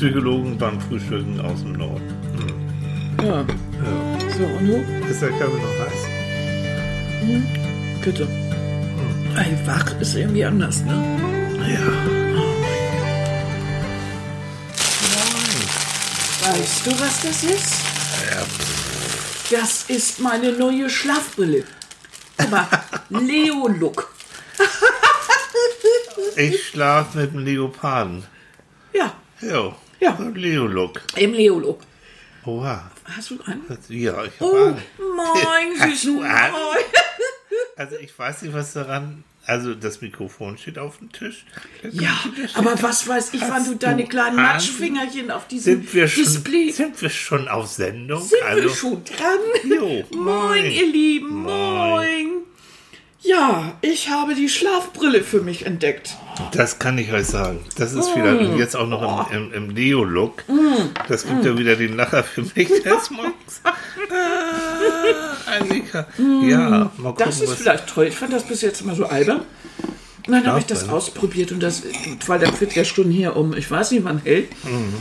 Psychologen beim Frühstücken aus dem Norden. Hm. Ja. Ja. So, und du? Ist der Kaffee noch heiß? Bitte. Ey, wach ist irgendwie anders, ne? Ja. Weißt du, was das ist? Das ist meine neue Schlafbrille. Guck mal, Leo-Look. Ich schlafe mit dem Leoparden. Ja, Jo. Ja. Leo-Look. im Leo-Look. Oha. Hast du einen? Ja, ich Oh, habe mein Hast süßen du einen? Moin. Also ich weiß nicht, was daran. Also das Mikrofon steht auf dem Tisch. Ja, aber was weiß ich, wann du deine kleinen einen? Matschfingerchen auf diesem Sind schon, Display. sind wir schon auf Sendung? Sind also, wir schon dran? Jo, moin, moin. ihr Lieben, moin. Ja, ich habe die Schlafbrille für mich entdeckt. Das kann ich euch sagen. Das ist Mm. wieder jetzt auch noch im, im, im Leo-Look. Das gibt ja wieder den Lacher für mich des Morgens. Ah, Annika. Ja, mal gucken, Mm. Das ist vielleicht toll. Ich fand das bis jetzt immer so albern. Und dann habe ich das ausprobiert und das, weil der wird ja schon hier um, ich weiß nicht wann hält. Mhm.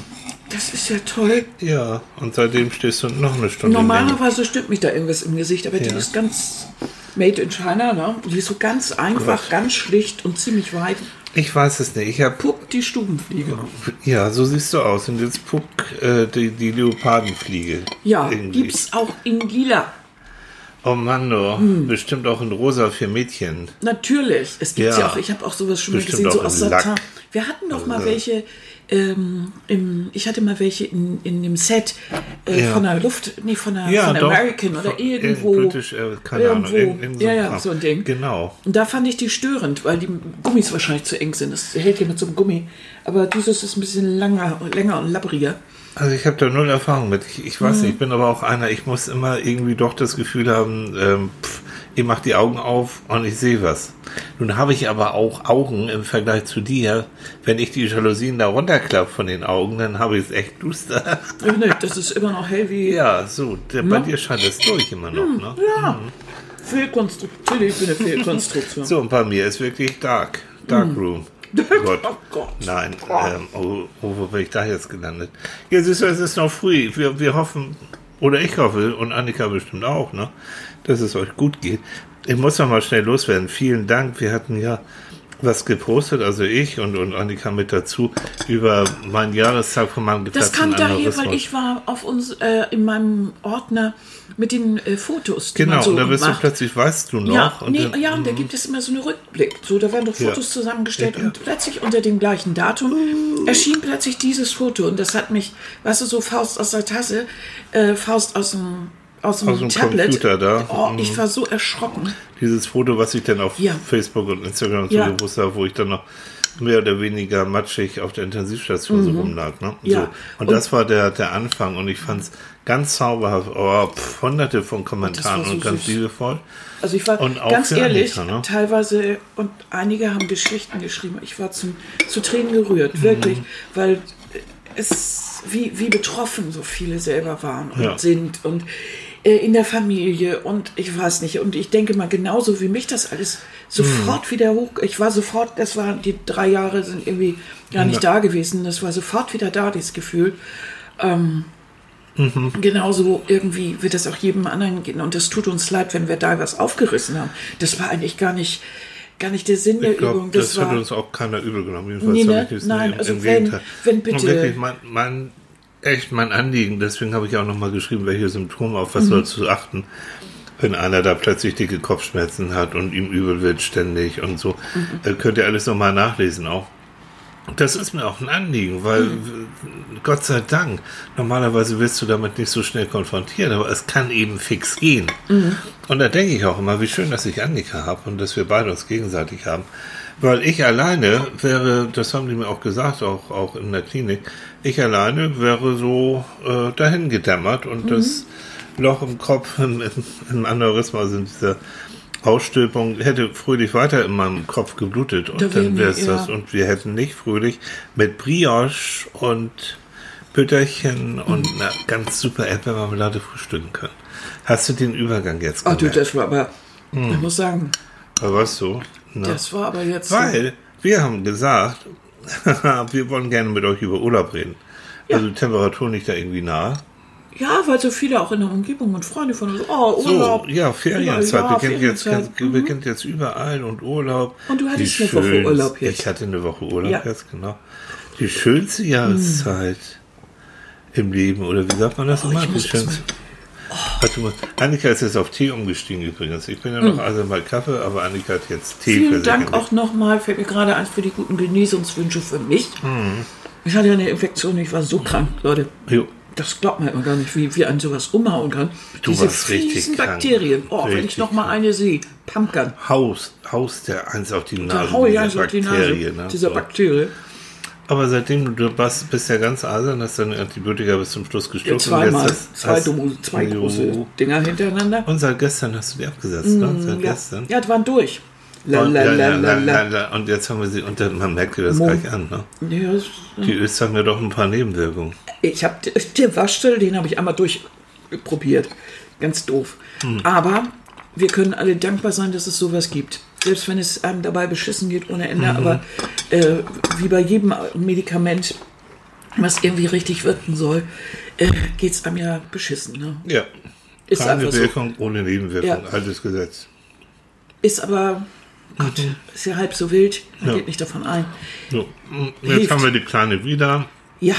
Das ist ja toll. Ja, und seitdem stehst du noch eine Stunde. Normalerweise stimmt mich da irgendwas im Gesicht, aber die Ja. ist ganz made in China, ne? Die ist so ganz einfach, Gott. ganz schlicht und ziemlich weit. Ich weiß es nicht. Ich Pupp die Stubenfliege. ja, so siehst du aus. Und jetzt Puck äh, die, die Leopardenfliege. Ja, Irgendwie. gibt's auch in lila. Oh Mann, oh. Hm. bestimmt auch in rosa für Mädchen. Natürlich. Es gibt ja, Ja. auch, ich habe auch sowas schon mal gesehen, so aus in Satin. Wir hatten doch mal Also- welche, ähm, im, ich hatte mal welche in, in dem Set äh, Ja. von der Luft, nee, von der, Ja, von der doch. American oder Von- irgendwo. in British, äh, keine Ahnung, irgendwo. irgend- irgend so ja, ja, so ein Ding. Genau. Und da fand ich die störend, weil die Gummis wahrscheinlich zu eng sind. Das hält ja mit so einem Gummi. Aber dieses ist ein bisschen langer, länger und labbriger. Also ich habe da null Erfahrung mit. Ich, ich weiß Mhm. nicht, ich bin aber auch einer, ich muss immer irgendwie doch das Gefühl haben, ähm, pff, ich mache die Augen auf und ich sehe was. Nun habe ich aber auch Augen im Vergleich zu dir. Wenn ich die Jalousien da runterklappe von den Augen, dann habe ich es echt duster. Nee, das ist immer noch wie ja, so, der, bei dir scheint es durch immer noch. Ne? ja. Fehlkonstruktion. Natürlich bin eine Fehlkonstruktion. So, und bei mir ist wirklich dark. Dark Room. Gott. Oh Gott. Nein, ähm, oh, oh, wo bin ich da jetzt gelandet? Ja, siehst du, es ist noch früh. Wir, wir hoffen, oder ich hoffe, und Annika bestimmt auch, ne, dass es euch gut geht. Ich muss noch mal schnell loswerden. Vielen Dank. Wir hatten ja was gepostet, also ich und, und Annika mit dazu, über meinen Jahrestag von meinem Das geplatzten kam daher, weil ich war auf uns äh, in meinem Ordner mit den äh, Fotos. die Genau, so und da bist du plötzlich, weißt du noch. Ja, und nee, dann, ja, und da gibt es immer so einen Rückblick. So, da werden doch Ja. Fotos zusammengestellt Ja. und plötzlich unter dem gleichen Datum erschien plötzlich dieses Foto und das hat mich, weißt du, so Faust aus der Tasse, äh, Faust aus dem aus dem, Aus dem Tablet. Computer da. Oh, Mhm. ich war so erschrocken. Dieses Foto, was ich dann auf Ja. Facebook und Instagram Ja. so gewusst habe, wo ich dann noch mehr oder weniger matschig auf der Intensivstation so rumlag. Ne? Mhm. Ja. So. Und, Und- das war der, der Anfang und ich fand es ganz zauberhaft. Oh, pff, hunderte von Kommentaren so und ganz süß. liebevoll. Also ich war Und auch ganz ehrlich, Annika, ne? teilweise und einige haben Geschichten geschrieben. Ich war zum, zu Tränen gerührt, Mhm. wirklich, weil es wie, wie betroffen so viele selber waren und Ja. sind und in der Familie und ich weiß nicht. Und ich denke mal, genauso wie mich das alles sofort Mhm. wieder hoch. Ich war sofort, das war, die drei Jahre sind irgendwie gar nicht da gewesen. Das war sofort wieder da, dieses Gefühl. Ähm, Mhm. Genauso irgendwie wird es auch jedem anderen gehen. Und es tut uns leid, wenn wir da was aufgerissen haben. Das war eigentlich gar nicht, gar nicht der Sinn der Ich glaube, Übung. das, Das, hat war, uns auch keiner übel genommen. Jedenfalls Nee, ne? das Nein, also wenn- wenn Und bitte- wirklich, mein, mein, echt mein Anliegen, deswegen habe ich auch nochmal geschrieben, welche Symptome, auf was soll zu achten, wenn einer da plötzlich dicke Kopfschmerzen hat und ihm übel wird ständig und so. Äh, könnt ihr alles nochmal nachlesen auch. Das ist mir auch ein Anliegen, weil w- Gott sei Dank, normalerweise wirst du damit nicht so schnell konfrontiert, aber es kann eben fix gehen. Und da denke ich auch immer, wie schön, dass ich Annika habe und dass wir beide uns gegenseitig haben. Weil ich alleine wäre, das haben die mir auch gesagt, auch, auch in der Klinik, ich alleine wäre so äh, dahin gedämmert und das Loch im Kopf, im, im, Aneurysma, also in dieser Ausstülpung, hätte fröhlich weiter in meinem Kopf geblutet und Da dann wäre es ja. das. Und wir hätten nicht fröhlich mit Brioche und Bütterchen und Mhm. einer ganz super Erdbeermarmelade frühstücken können. Hast du den Übergang jetzt Ach du, gemerkt? das war aber, Hm. ich muss sagen, Aber was so? Na? das war aber jetzt. Weil wir haben gesagt, wir wollen gerne mit euch über Urlaub reden. Also die Temperatur liegt da irgendwie nah. Ja, weil so viele auch in der Umgebung und Freunde von uns, oh, Urlaub. So, ja, Ferienzeit Ja, beginnt, jetzt, Ferienzeit. Mhm. beginnt jetzt überall und Urlaub. Und du hattest eine Woche Urlaub jetzt. Ich hatte eine Woche Urlaub Ja. Mhm. jetzt, genau. Die schönste Jahreszeit im Leben, oder wie sagt man das immer? Oh, ich Die jetzt schönste. Mal, Annika ist jetzt auf Tee umgestiegen übrigens. Ich bin ja noch also mal Kaffee, aber Annika hat jetzt Tee. Vielen Dank auch nochmal, fällt mir gerade ein, für die guten Genesungswünsche für mich. Mhm. Ich hatte ja eine Infektion, ich war so krank, Leute. Jo. Das glaubt man immer gar nicht, wie, wie ein sowas umhauen kann. Du Diese warst richtig krank. Bakterien. Oh, wenn ich Richtig noch mal krank. eine sehe. Pumpkin. Haus, Haus der eins auf die Da Nase. hau ich eins auf die Nase. Ne? Dieser So. Bakterie. Aber seitdem du bist, bist ja ganz eisern, hast deine Antibiotika bis zum Schluss Ja, geschluckt. und zweimal. hast- Zwei, dumme, zwei große Dinger hintereinander. Und seit gestern hast du die abgesetzt, ne? Seit Mm, Ja, gestern. ja, die waren durch. La, Und, la, ja, la, ja, jetzt haben wir sie, und man merkt dir das Mo- gleich an, ne? Ja, das- Die Ös haben ja doch ein paar Nebenwirkungen. Ich habe der Waschsel, den habe ich einmal durchprobiert. Ganz doof. Hm. Aber wir können alle dankbar sein, dass es sowas gibt. Selbst wenn es einem dabei beschissen geht ohne Mhm. Ende. Aber äh, wie bei jedem Medikament, was irgendwie richtig wirken soll, äh, geht es einem ja beschissen. Ne? Ja. Ist Keine einfach so. Wirkung ohne Nebenwirkung. Ja. Altes Gesetz. Ist aber, Gott, ist ja halb so wild. Man Mhm. Ja. geht nicht davon ein. So, jetzt Hilft. haben wir die Kleine wieder. Ja,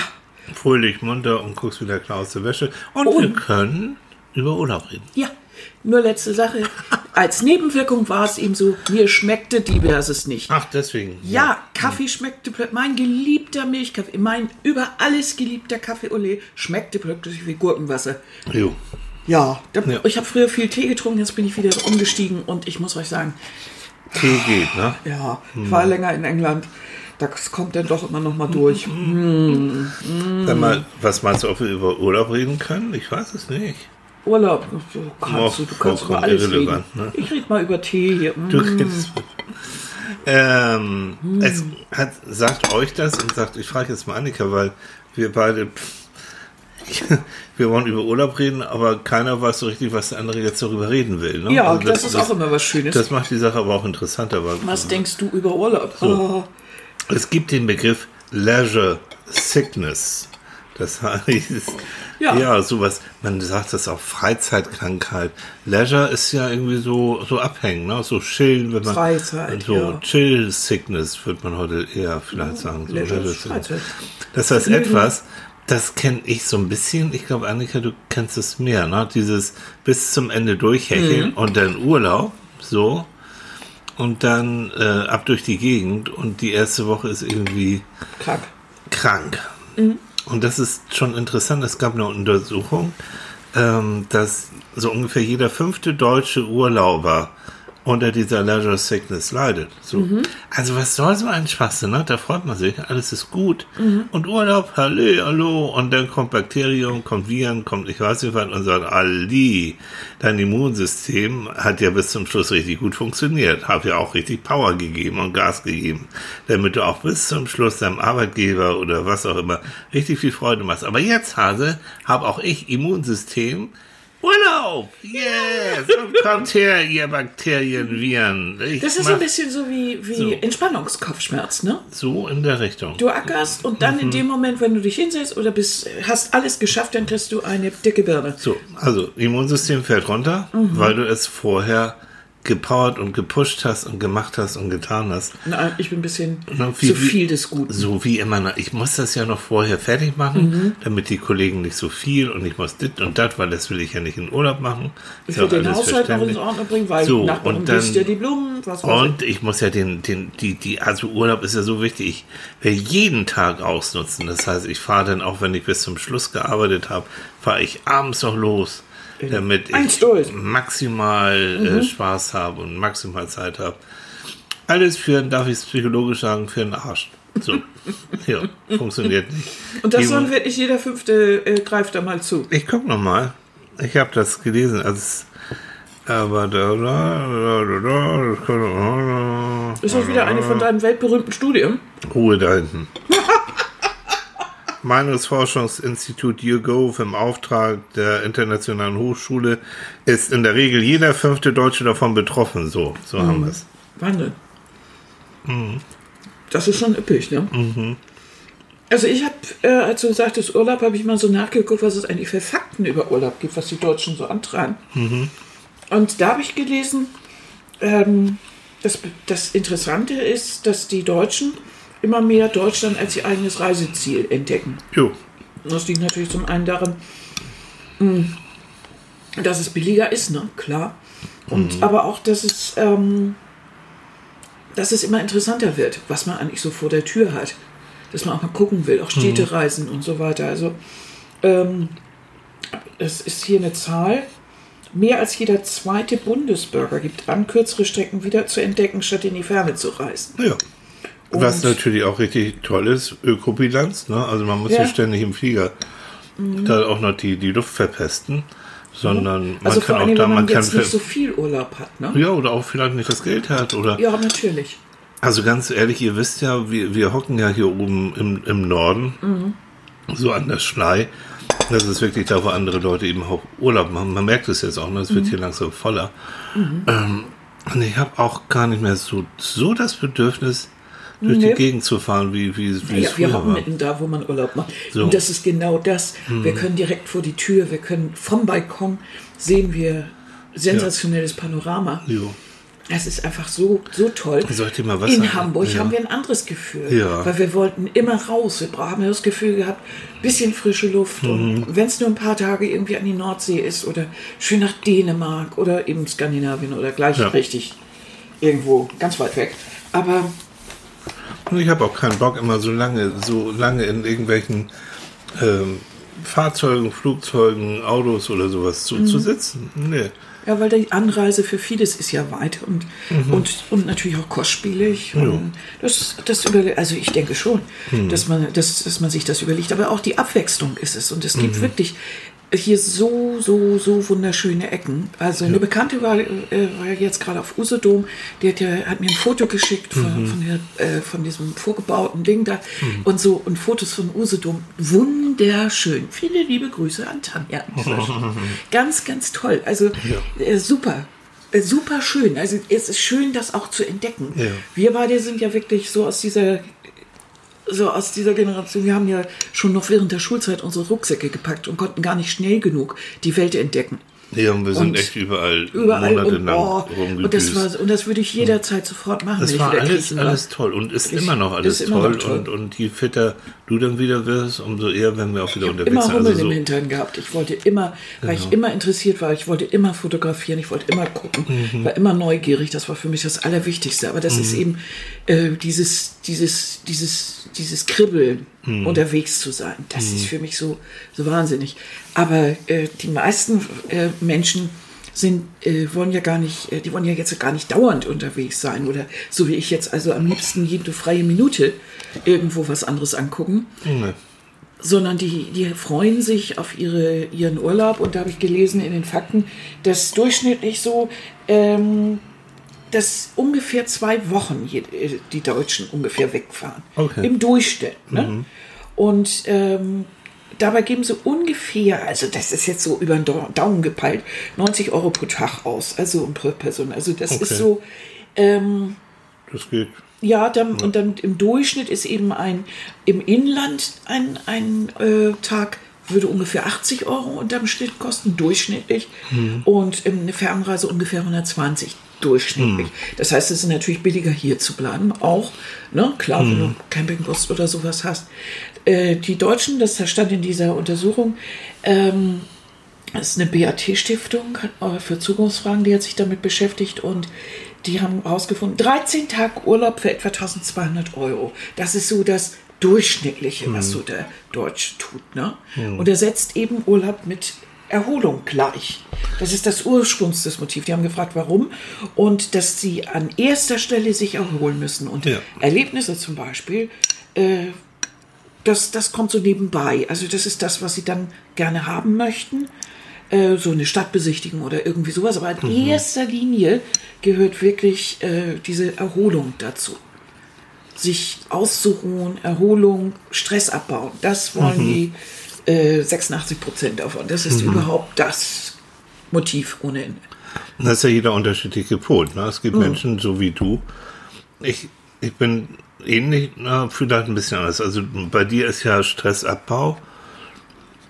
Fröhlich, munter und guckst wieder klar aus der Wäsche. Und Und- wir können über Urlaub reden. ja. Nur letzte Sache. Als Nebenwirkung war es ihm so, mir schmeckte diverses nicht. Ach, deswegen. Ja, Kaffee schmeckte plötzlich, mein geliebter Milchkaffee, mein über alles geliebter Kaffee Olé schmeckte plötzlich wie Gurkenwasser. Jo. Ja, da, Ja. ich habe früher viel Tee getrunken, jetzt bin ich wieder umgestiegen und ich muss euch sagen, Tee geht, ne? ja, Hm. ich war länger in England, das kommt dann doch immer noch mal durch. Sag mal, was meinst du, ob wir über Urlaub reden können? Ich weiß es nicht. Urlaub, du kannst, du, kannst über alles reden. ne? Ich rede mal über Tee hier. Mm. Du redest. Ähm, Hm. Es hat, sagt euch das und sagt, ich frage jetzt mal Annika, weil wir beide, wir wollen über Urlaub reden, aber keiner weiß so richtig, was der andere jetzt darüber reden will. Ne? Ja, Also das, ist auch immer was Schönes. Das macht die Sache aber auch interessanter. Weil was denkst du über Urlaub? Oh, es gibt den Begriff Leisure Sickness. Das heißt, ja. Ja. sowas, man sagt das auch Freizeitkrankheit. Leisure ist ja irgendwie so, so abhängen, ne? so chillen, wenn man. Freizeit, So ja. Chill Sickness, würde man heute eher vielleicht sagen. So Leisure Leisure. Freizeit. Das heißt etwas, das kenne ich so ein bisschen. Ich glaube, Annika, du kennst es mehr, ne? Dieses bis zum Ende durchhecheln Mhm. und dann Urlaub, so. Und dann äh, ab durch die Gegend und die erste Woche ist irgendwie krank. krank. Mhm. Und das ist schon interessant. Es gab eine Untersuchung, ähm, dass so ungefähr jeder fünfte deutsche Urlauber unter dieser Leisure Sickness leidet. So. Mhm. Also was soll so ein Schwachsinn, ne? Da freut man sich, alles ist gut. Mhm. Und Urlaub, hallo, hallo. Und dann kommt Bakterium, kommt Viren, kommt ich weiß nicht was und sagt, Ali, dein Immunsystem hat ja bis zum Schluss richtig gut funktioniert. Hab ja auch richtig Power gegeben und Gas gegeben, damit du auch bis zum Schluss deinem Arbeitgeber oder was auch immer richtig viel Freude machst. Aber jetzt, Hase, habe auch ich Immunsystem, Urlaub! Yes! Und kommt her, ihr Bakterien, Viren. Ich Das ist so ein bisschen so wie, wie So. Entspannungskopfschmerz, ne? so in der Richtung. Du ackerst und dann Mhm. in dem Moment, wenn du dich hinsetzt oder bist, hast alles geschafft, dann kriegst du eine dicke Birne. So, also Immunsystem fällt runter, Mhm. weil du es vorher gepowert und gepusht hast und gemacht hast und getan hast. Nein, ich bin ein bisschen Na, wie- zu viel des Guten. So wie immer, ich muss das ja noch vorher fertig machen, damit die Kollegen nicht so viel und ich muss dit und dat, weil das will ich ja nicht in Urlaub machen. Ich will den Haushalt noch ins Ordnung bringen, weil So, Nachbarn und dann- ja die Blumen, was Und ich muss ja den, den, die, die, also Urlaub ist ja so wichtig. Ich will jeden Tag ausnutzen. Das heißt, ich fahre dann auch, wenn ich bis zum Schluss gearbeitet habe, fahre ich abends noch los, damit ich maximal äh, Spaß habe und maximal Zeit habe. Alles für, darf ich es psychologisch sagen, für den Arsch. So, ja, funktioniert nicht. ich. Und das soll wirklich jeder Fünfte äh, greift da mal zu. ich guck noch mal. Ich habe das gelesen. als aber da, da, da, da, da, das kann, Ist das wieder eine von deinen weltberühmten Studien? Ruhe da hinten. Meinungsforschungsinstitut YouGov im Auftrag der Internationalen Hochschule ist in der Regel jeder fünfte Deutsche davon betroffen. So, so haben wir es. Wahnsinn. Mhm. Das ist schon üppig, ne? Also ich habe, äh, als du sagtest Urlaub, habe ich mal so nachgeguckt, was es eigentlich für Fakten über Urlaub gibt, was die Deutschen so antreiben. Und da habe ich gelesen, ähm, das, das Interessante ist, dass die Deutschen immer mehr Deutschland als ihr eigenes Reiseziel entdecken. Jo. Das liegt natürlich zum einen daran, mh, dass es billiger ist, ne? Klar. Und aber auch, dass es, ähm, dass es immer interessanter wird, was man eigentlich so vor der Tür hat. Dass man auch mal gucken will, auch Städtereisen und so weiter. Also ähm, es ist hier eine Zahl. Mehr als jeder zweite Bundesbürger gibt an, kürzere Strecken wieder zu entdecken, statt in die Ferne zu reisen. Ja. Was Und- natürlich auch richtig toll ist, Ökobilanz. Ne? Also man muss Ja. Mhm. nicht ständig im Flieger da auch noch die, die Luft verpesten, sondern man Also kann vor auch da, man man kann nicht so viel Urlaub hat. Ne? ja oder auch vielleicht nicht das Geld hat oder Ja, natürlich. Also ganz ehrlich, ihr wisst ja, wir, wir hocken ja hier oben im, im Norden, so an der Schlei. Das ist wirklich da, wo andere Leute eben auch Urlaub machen. Man merkt es jetzt auch, ne? es wird hier langsam voller. Ähm, und ich habe auch gar nicht mehr so, so das Bedürfnis, durch Nee. die Gegend zu fahren, wie, wie, wie Ja, es wir früher hocken war. mitten da, wo man Urlaub macht. So. Und das ist genau das. Wir können direkt vor die Tür, wir können vom Balkon sehen wir sensationelles Panorama. Jo. Es ist einfach so, so toll. Soll ich dir mal was In sagen? Hamburg Ja. haben wir ein anderes Gefühl. Ja. Weil wir wollten immer raus. Wir haben das Gefühl gehabt, bisschen frische Luft. Mhm. Und wenn es nur ein paar Tage irgendwie an die Nordsee ist oder schön nach Dänemark oder eben Skandinavien oder gleich Ja. richtig irgendwo ganz weit weg. Aber Und ich habe auch keinen Bock, immer so lange, so lange in irgendwelchen ähm, Fahrzeugen, Flugzeugen, Autos oder sowas zu, Mhm. zu sitzen. Nee. Ja, weil die Anreise für vieles ist ja weit und, und, und natürlich auch kostspielig. Und das, das also ich denke schon, dass, man, dass, dass man sich das überlegt. Aber auch die Abwechslung ist es. Und es gibt wirklich hier so, so, so wunderschöne Ecken. Also eine Bekannte war, äh, war jetzt gerade auf Usedom, die hat, ja, hat mir ein Foto geschickt von, von, der, äh, von diesem vorgebauten Ding da und so und Fotos von Usedom. Wunderschön. Viele liebe Grüße an Tanja. ganz, ganz toll. Also äh, super. Äh, Super schön. Also es ist schön, das auch zu entdecken. Ja. Wir beide sind ja wirklich so aus dieser so aus dieser Generation, wir haben ja schon noch während der Schulzeit unsere Rucksäcke gepackt und konnten gar nicht schnell genug die Welt entdecken. Nee, und wir sind Und echt überall, Überall und, monatelang oh, und das war und das würde ich jederzeit sofort machen, Das war alles, alles toll und ist Ich- immer noch alles immer toll, noch toll. Und, und je fitter du dann wieder wirst, umso eher werden wir auch wieder unterwegs immer sein. Hummeln Also im so, Hintern gehabt. Ich wollte immer, weil ich immer interessiert war, ich wollte immer fotografieren, ich wollte immer gucken, Mhm. war immer neugierig. Das war für mich das Allerwichtigste. Aber das ist eben äh, dieses, dieses, dieses, dieses Kribbeln, Mhm. unterwegs zu sein. Das ist für mich so, so wahnsinnig. Aber äh, die meisten äh, Menschen sind, äh, wollen ja gar nicht, äh, die wollen ja jetzt gar nicht dauernd unterwegs sein oder so wie ich jetzt, also am liebsten jede freie Minute irgendwo was anderes angucken nee. sondern die, die freuen sich auf ihre, ihren Urlaub. Und da habe ich gelesen in den Fakten, dass durchschnittlich so, ähm, dass ungefähr zwei Wochen je, äh, die Deutschen ungefähr wegfahren. Okay. Im Durchschnitt. Ne? Und ähm, dabei geben sie ungefähr, also das ist jetzt so über den Dau- Daumen gepeilt, 90 Euro pro Tag aus, also pro Person. Also das Okay. ist so, ähm, das geht. ja, dann, und dann im Durchschnitt ist eben ein, im Inland ein, ein äh, Tag würde ungefähr 80 Euro unterm Schnitt kosten, durchschnittlich. Und ähm, eine Fernreise ungefähr 120 durchschnittlich. Das heißt, es ist natürlich billiger hier zu bleiben, auch, ne, klar, wenn du Campingbus oder sowas hast. Äh, die Deutschen, das stand in dieser Untersuchung, ähm, das ist eine BAT-Stiftung für Zukunftsfragen, die hat sich damit beschäftigt und die haben herausgefunden, 13 Tage Urlaub für etwa 1200 Euro. Das ist so das Durchschnittliche, was so der Deutsch tut. Ne? Und er setzt eben Urlaub mit Erholung gleich. Das ist das Ursprungs des Motivs. Die haben gefragt, warum. Und dass sie an erster Stelle sich erholen müssen. Und Ja. Erlebnisse zum Beispiel, äh, das, das kommt so nebenbei. Also das ist das, was sie dann gerne haben möchten. Äh, so eine Stadtbesichtigung oder irgendwie sowas. Aber in erster Linie gehört wirklich äh, diese Erholung dazu. Sich auszuruhen, Erholung, Stress abbauen. Das wollen die äh, 86 Prozent davon. Das ist überhaupt das Motiv ohne Ende. Das ist ja jeder unterschiedlich gepolt. Ne? Es gibt Mhm. Menschen, so wie du. Ich Ich bin ähnlich, na, vielleicht ein bisschen anders. Also bei dir ist ja Stressabbau.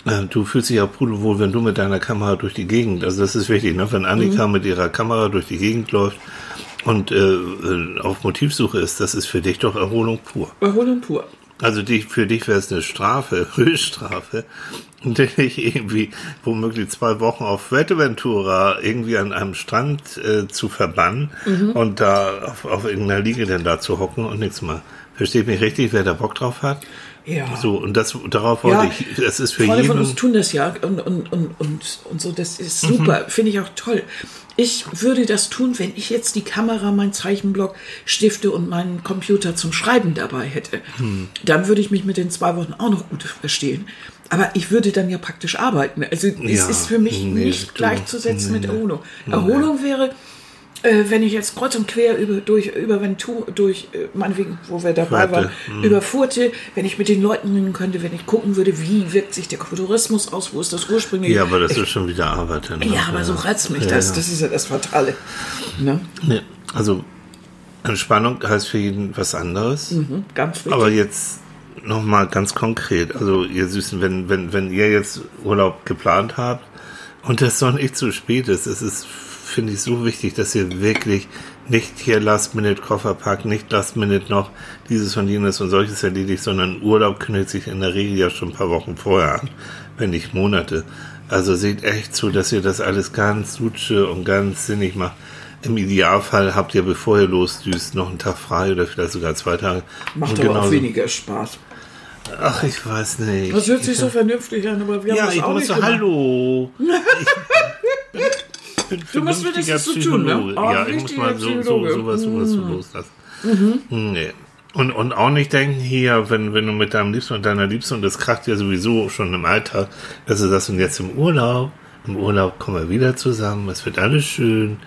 Äh, Du fühlst dich ja pudelwohl, wenn du mit deiner Kamera durch die Gegend, also das ist wichtig, ne? wenn Annika mit ihrer Kamera durch die Gegend läuft und äh, äh, auf Motivsuche ist, das ist für dich doch Erholung pur. Erholung pur. Also dich, für dich wäre es eine Strafe, Höchststrafe, dich irgendwie womöglich zwei Wochen auf Fuerteventura irgendwie an einem Strand äh, zu verbannen und da auf, auf irgendeiner Liege denn da zu hocken und nichts mal. Versteht mich richtig, wer da Bock drauf hat? Ja. So, und das, darauf wollte Ja, ich, das ist für Freunde jeden, von uns tun das ja und, und, und, und, und so, das ist super, finde ich auch toll. Ich würde das tun, wenn ich jetzt die Kamera, mein Zeichenblock, Stifte und meinen Computer zum Schreiben dabei hätte. Dann würde ich mich mit den zwei Wochen auch noch gut verstehen. Aber ich würde dann ja praktisch arbeiten. Also es Ja, ist für mich nee, nicht gleichzusetzen mit nee. Erholung. Erholung wäre, äh, wenn ich jetzt kreuz und quer über, durch, über Ventur, durch, äh, meinetwegen, wo wir dabei Furte, waren, über Furte, wenn ich mit den Leuten reden könnte, wenn ich gucken würde, wie wirkt sich der Tourismus aus, wo ist das ursprünglich. ja, aber das ist schon wieder Arbeit. Ne? ja, aber so reizt mich Ja, das, ja. das ist ja das Fatale. Ne? Nee, also Entspannung heißt für jeden was anderes. Mhm, ganz wichtig. Aber jetzt nochmal ganz konkret. Also ihr Süßen, wenn, wenn, wenn ihr jetzt Urlaub geplant habt und das noch nicht zu spät ist, es ist, finde ich, so wichtig, dass ihr wirklich nicht hier Last-Minute-Koffer packt, nicht Last-Minute noch dieses und jenes und solches erledigt, sondern Urlaub kündigt sich in der Regel ja schon ein paar Wochen vorher an, wenn nicht Monate. Also seht echt zu, dass ihr das alles ganz sutsche und ganz sinnig macht. Im Idealfall habt ihr, bevor ihr losdüst, noch einen Tag frei oder vielleicht sogar zwei Tage. Macht Und aber auch weniger Spaß. Ach, ich weiß nicht. Das hört sich so vernünftig an, aber wir ja, haben das ich auch nicht so, gemacht. hallo. Bin Du musst wenigstens so tun, ne? Oh, ja, ich muss mal so, so, sowas, sowas so loslassen. Nee. Und, und auch nicht denken hier, wenn, wenn du mit deinem Liebsten und deiner Liebsten, und das kracht ja sowieso schon im Alltag, dass du sagst, und jetzt im Urlaub, im Urlaub kommen wir wieder zusammen, es wird alles schön,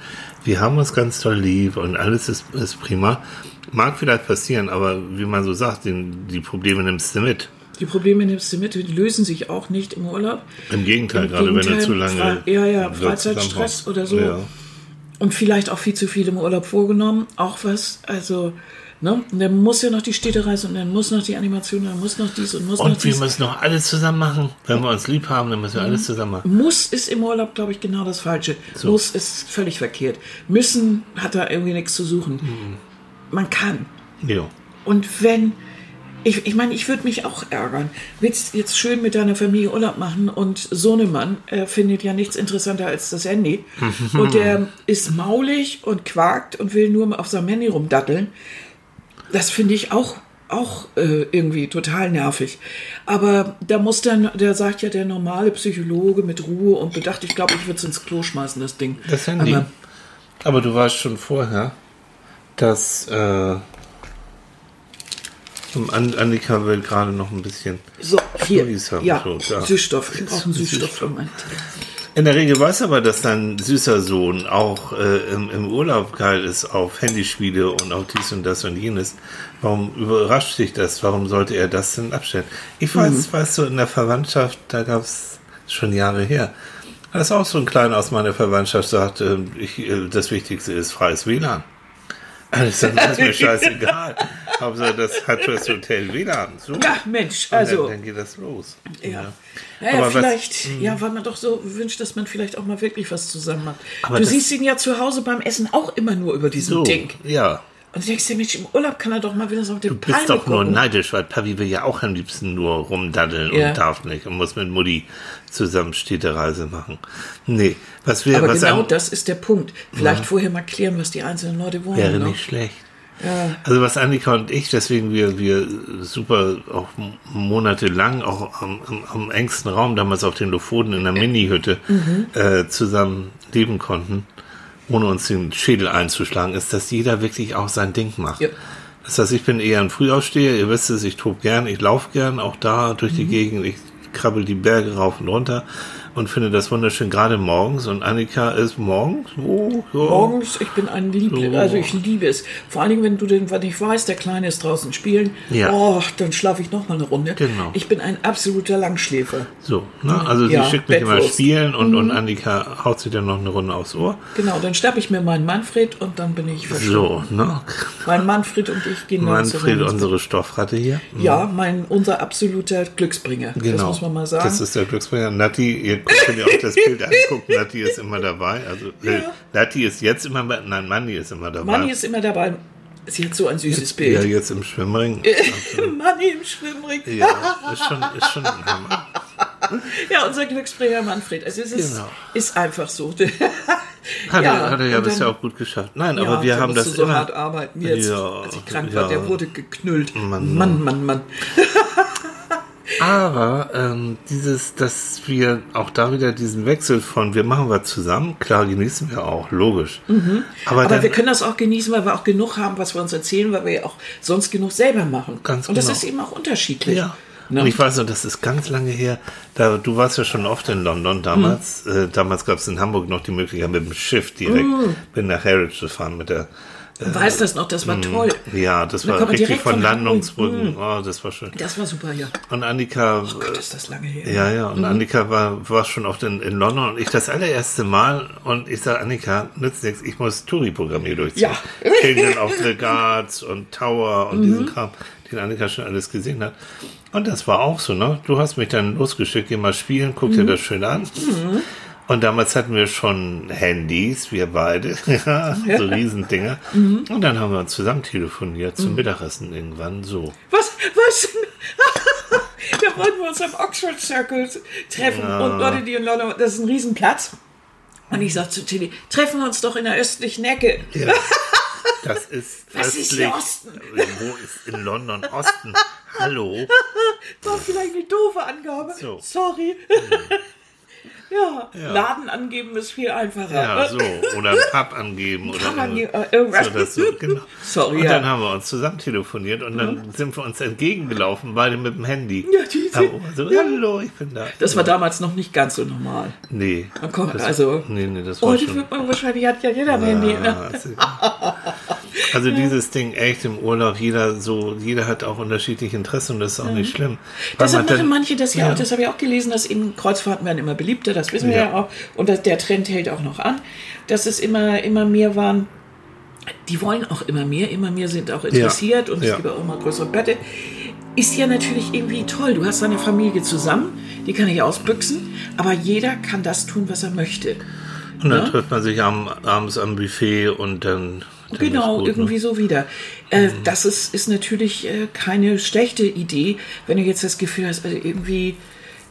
wir haben uns ganz toll lieb und alles ist, ist prima. Mag vielleicht passieren, aber wie man so sagt, den, die Probleme nimmst du mit. Die Probleme nimmst du mit, die lösen sich auch nicht im Urlaub. Im Gegenteil, Im gerade wenn du Gegenteil, zu lange. Fre- ja, ja, Freizeitstress oder so. Ja. Und vielleicht auch viel zu viel im Urlaub vorgenommen. Auch was, also, ne? Und dann muss ja noch die Städtereise und dann muss noch die Animation, dann muss noch dies und muss noch Und wir dies. müssen noch alles zusammen machen. Wenn wir uns lieb haben, dann müssen wir Mhm. alles zusammen machen. Muss ist im Urlaub, glaube ich, genau das Falsche. Muss ist völlig verkehrt. Müssen hat da irgendwie nichts zu suchen. Mhm. Man kann. Ja. Und wenn, ich, ich meine, ich würde mich auch ärgern. Willst jetzt schön mit deiner Familie Urlaub machen und Sohnemann äh, findet ja nichts interessanter als das Handy. und der ist maulig und quakt und will nur auf seinem Handy rumdatteln. Das finde ich auch, auch äh, irgendwie total nervig. Aber da muss dann, der sagt ja der normale Psychologe mit Ruhe und Bedacht, ich glaube, ich würde es ins Klo schmeißen, das Ding. Das Handy. Aber, Aber, du weißt schon vorher, dass äh, An Annika will gerade noch ein bisschen. so, hier, Louis haben ja, so. Süßstoff. Ich brauche einen Süßstoff für Tee. In der Regel weiß aber, dass dein süßer Sohn auch äh, im, im Urlaub geil ist auf Handyspiele und auf dies und das und jenes. Warum überrascht dich das? Warum sollte er das denn abstellen? Ich weiß, weißt du, in der Verwandtschaft, da gab es schon Jahre her, da ist auch so ein Kleiner aus meiner Verwandtschaft sagt, äh, ich, äh, das Wichtigste ist freies WLAN. Alles dann ist mir scheißegal. Hauptsache, das hat das Hotel WLAN. So. Ja, Mensch, also. dann, dann geht das los. Ja. Naja, Aber was- vielleicht, ja, weil man doch so wünscht, dass man vielleicht auch mal wirklich was zusammen macht. Aber du siehst ihn ja zu Hause beim Essen auch immer nur über diesen So, Ding. ja. Und du denkst dir, Mensch, im Urlaub kann er doch mal wieder so auf den Du bist Palme doch nur gucken. neidisch, weil Papi will ja auch am liebsten nur rumdaddeln Ja. und darf nicht und muss mit Mutti zusammen Städtereise machen. Nee, was wir, Aber was genau das ist der Punkt. Vielleicht vorher mal klären, was die einzelnen Leute wollen. wäre ne? nicht schlecht. Ja. Also was Annika und ich, deswegen wir, wir super auch monatelang auch am, am, am engsten Raum damals auf den Lofoten in der Mini-Hütte Mhm. äh, zusammen leben konnten, ohne uns den Schädel einzuschlagen, ist, dass jeder wirklich auch sein Ding macht. Ja. Das heißt, ich bin eher ein Frühaufsteher, ihr wisst es, ich tob gern, ich laufe gern, auch da durch Mhm. die Gegend, ich krabbel die Berge rauf und runter. und finde das wunderschön, gerade morgens. Und Annika ist morgens, wo? Ja. Morgens, ich bin ein Liebling, So. also ich liebe es. Vor allen Dingen, wenn du den, wenn ich weiß, der Kleine ist draußen spielen, Ja. oh, dann schlafe ich noch mal eine Runde. Genau. Ich bin ein absoluter Langschläfer. So, ne? Also Ja, sie schickt mich immer Bettwurst. spielen und, und Annika haut sich dann noch eine Runde aufs Ohr. Genau, dann schnapp ich mir meinen Manfred und dann bin ich verschwunden. So, ne? Mein Manfred und ich gehen Manfred, unsere Stoffratte hier. Ja, mein, unser absoluter Glücksbringer. Genau. Man mal sagen. Das ist der Glücksbringer. Nati, ihr könnt ihr auch das Bild angucken. Nati ist immer dabei. Also, äh, Ja. Nati ist jetzt immer, bei- nein, Manni ist immer dabei. Manni ist immer dabei. Sie hat so ein süßes ja, Bild. jetzt im Schwimmring. Manni im Schwimmring. Ja, ist schon, ist schon ein Hammer. Ja, unser Glücksbringer Manfred. Also es ist, Genau. ist einfach so. Hat, Ja, er, hat er ja bisher auch gut geschafft. Nein, Ja, aber wir haben das so immer. hart arbeiten jetzt, Ja, als ich krank ja. war. Der wurde geknüllt. Mann, Mann, Mann, Mann. Aber ähm, dieses, dass wir auch da wieder diesen Wechsel von wir machen was zusammen, klar genießen wir auch, logisch. Aber, Mhm. Aber dann, wir können das auch genießen, weil wir auch genug haben, was wir uns erzählen, weil wir ja auch sonst genug selber machen. Ganz Und das genau. ist eben auch unterschiedlich. Ja. Ne? Und ich weiß noch, das ist ganz lange her. Da, du warst ja schon oft in London damals. Mhm. Äh, damals gab es in Hamburg noch die Möglichkeit, mit dem Schiff direkt bin nach Harwich zu fahren mit der. Du weißt das noch, das war toll. Ja, das Da war richtig von von. Landungsbrücken. Oh, das war schön. Das war super, ja. Und Annika, Oh Gott, ist das lange her. ja, ja, Mhm. und Annika war, war schon oft in, in London und ich das allererste Mal und ich sage, Annika, nützt nichts, ich muss Touri-Programm hier durchziehen. Ja. Mhm. Children of the Guards und Tower und diesen Kram, den Annika schon alles gesehen hat. Und das war auch so, ne? Du hast mich dann losgeschickt, geh mal spielen, guck Mhm. dir das schön an. Und damals hatten wir schon Handys, wir beide, ja, so Riesendinger. Mhm. Und dann haben wir uns zusammen telefoniert zum Mittagessen irgendwann so. Was? Was? da wollten wir uns am Oxford Circle treffen. Und Leute, die in London, das ist ein Riesenplatz. Und ich sag zu Tilly, treffen wir uns doch in der östlichen Ecke. Ja. Das ist Was ist östlich. hier Osten? Wo ist in London Osten? Hallo? War vielleicht eine doofe Angabe. So. Sorry. Ja, Laden angeben ist viel einfacher. Ja, so. Oder Pub angeben. Oder so, äh, irgendwas. das so, genau. Sorry, Und ja. dann haben wir uns zusammen telefoniert und dann sind wir uns entgegengelaufen, beide mit dem Handy. Ja, die sind- so, hallo, ich bin da. Das war damals noch nicht ganz so normal. Nee. Man kommt, das, also, Nee, nee, das war heute schon. wird man wahrscheinlich, hat ja jeder ein Handy. Ne? Also dieses Ding echt im Urlaub, jeder so, jeder hat auch unterschiedliche Interessen und das ist auch nicht schlimm. Deshalb machen manche das ja, Ja. auch, das habe ich auch gelesen, dass eben Kreuzfahrten werden immer beliebter, das wissen wir Ja. ja auch. Und das, der Trend hält auch noch an, dass es immer, immer mehr waren. Die wollen auch immer mehr, immer mehr sind auch interessiert und es Ja. gibt auch immer größere Bette. Ist ja natürlich irgendwie toll. Du hast deine Familie zusammen, die kann ich ausbüchsen, aber jeder kann das tun, was er möchte. Und dann Ne? trifft man sich am, abends am Buffet und dann. Genau, gut, irgendwie Ne? so wieder. Äh, Das ist, ist natürlich äh, keine schlechte Idee, wenn du jetzt das Gefühl hast, also irgendwie,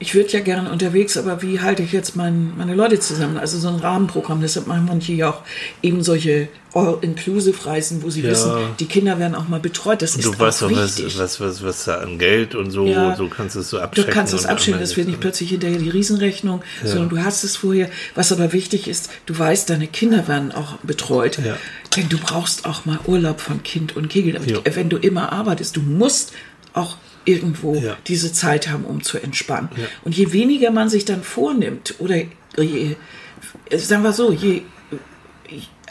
ich würde ja gerne unterwegs, aber wie halte ich jetzt mein, meine Leute zusammen? Also so ein Rahmenprogramm, deshalb machen manche ja auch eben solche All-Inclusive-Reisen, wo sie Ja. wissen, die Kinder werden auch mal betreut. Das ist Du weißt doch, was, was, was, was da an Geld und so, Ja. so kannst du es so Du abchecken. kannst es und abschicken, am das wird nicht plötzlich hinterher die Riesenrechnung, sondern du hast es vorher. Was aber wichtig ist, du weißt, deine Kinder werden auch betreut. Ja. Denn du brauchst auch mal Urlaub von Kind und Kegel. Wenn du immer arbeitest, du musst auch irgendwo Ja. diese Zeit haben, um zu entspannen. Und je weniger man sich dann vornimmt, oder je, sagen wir so, je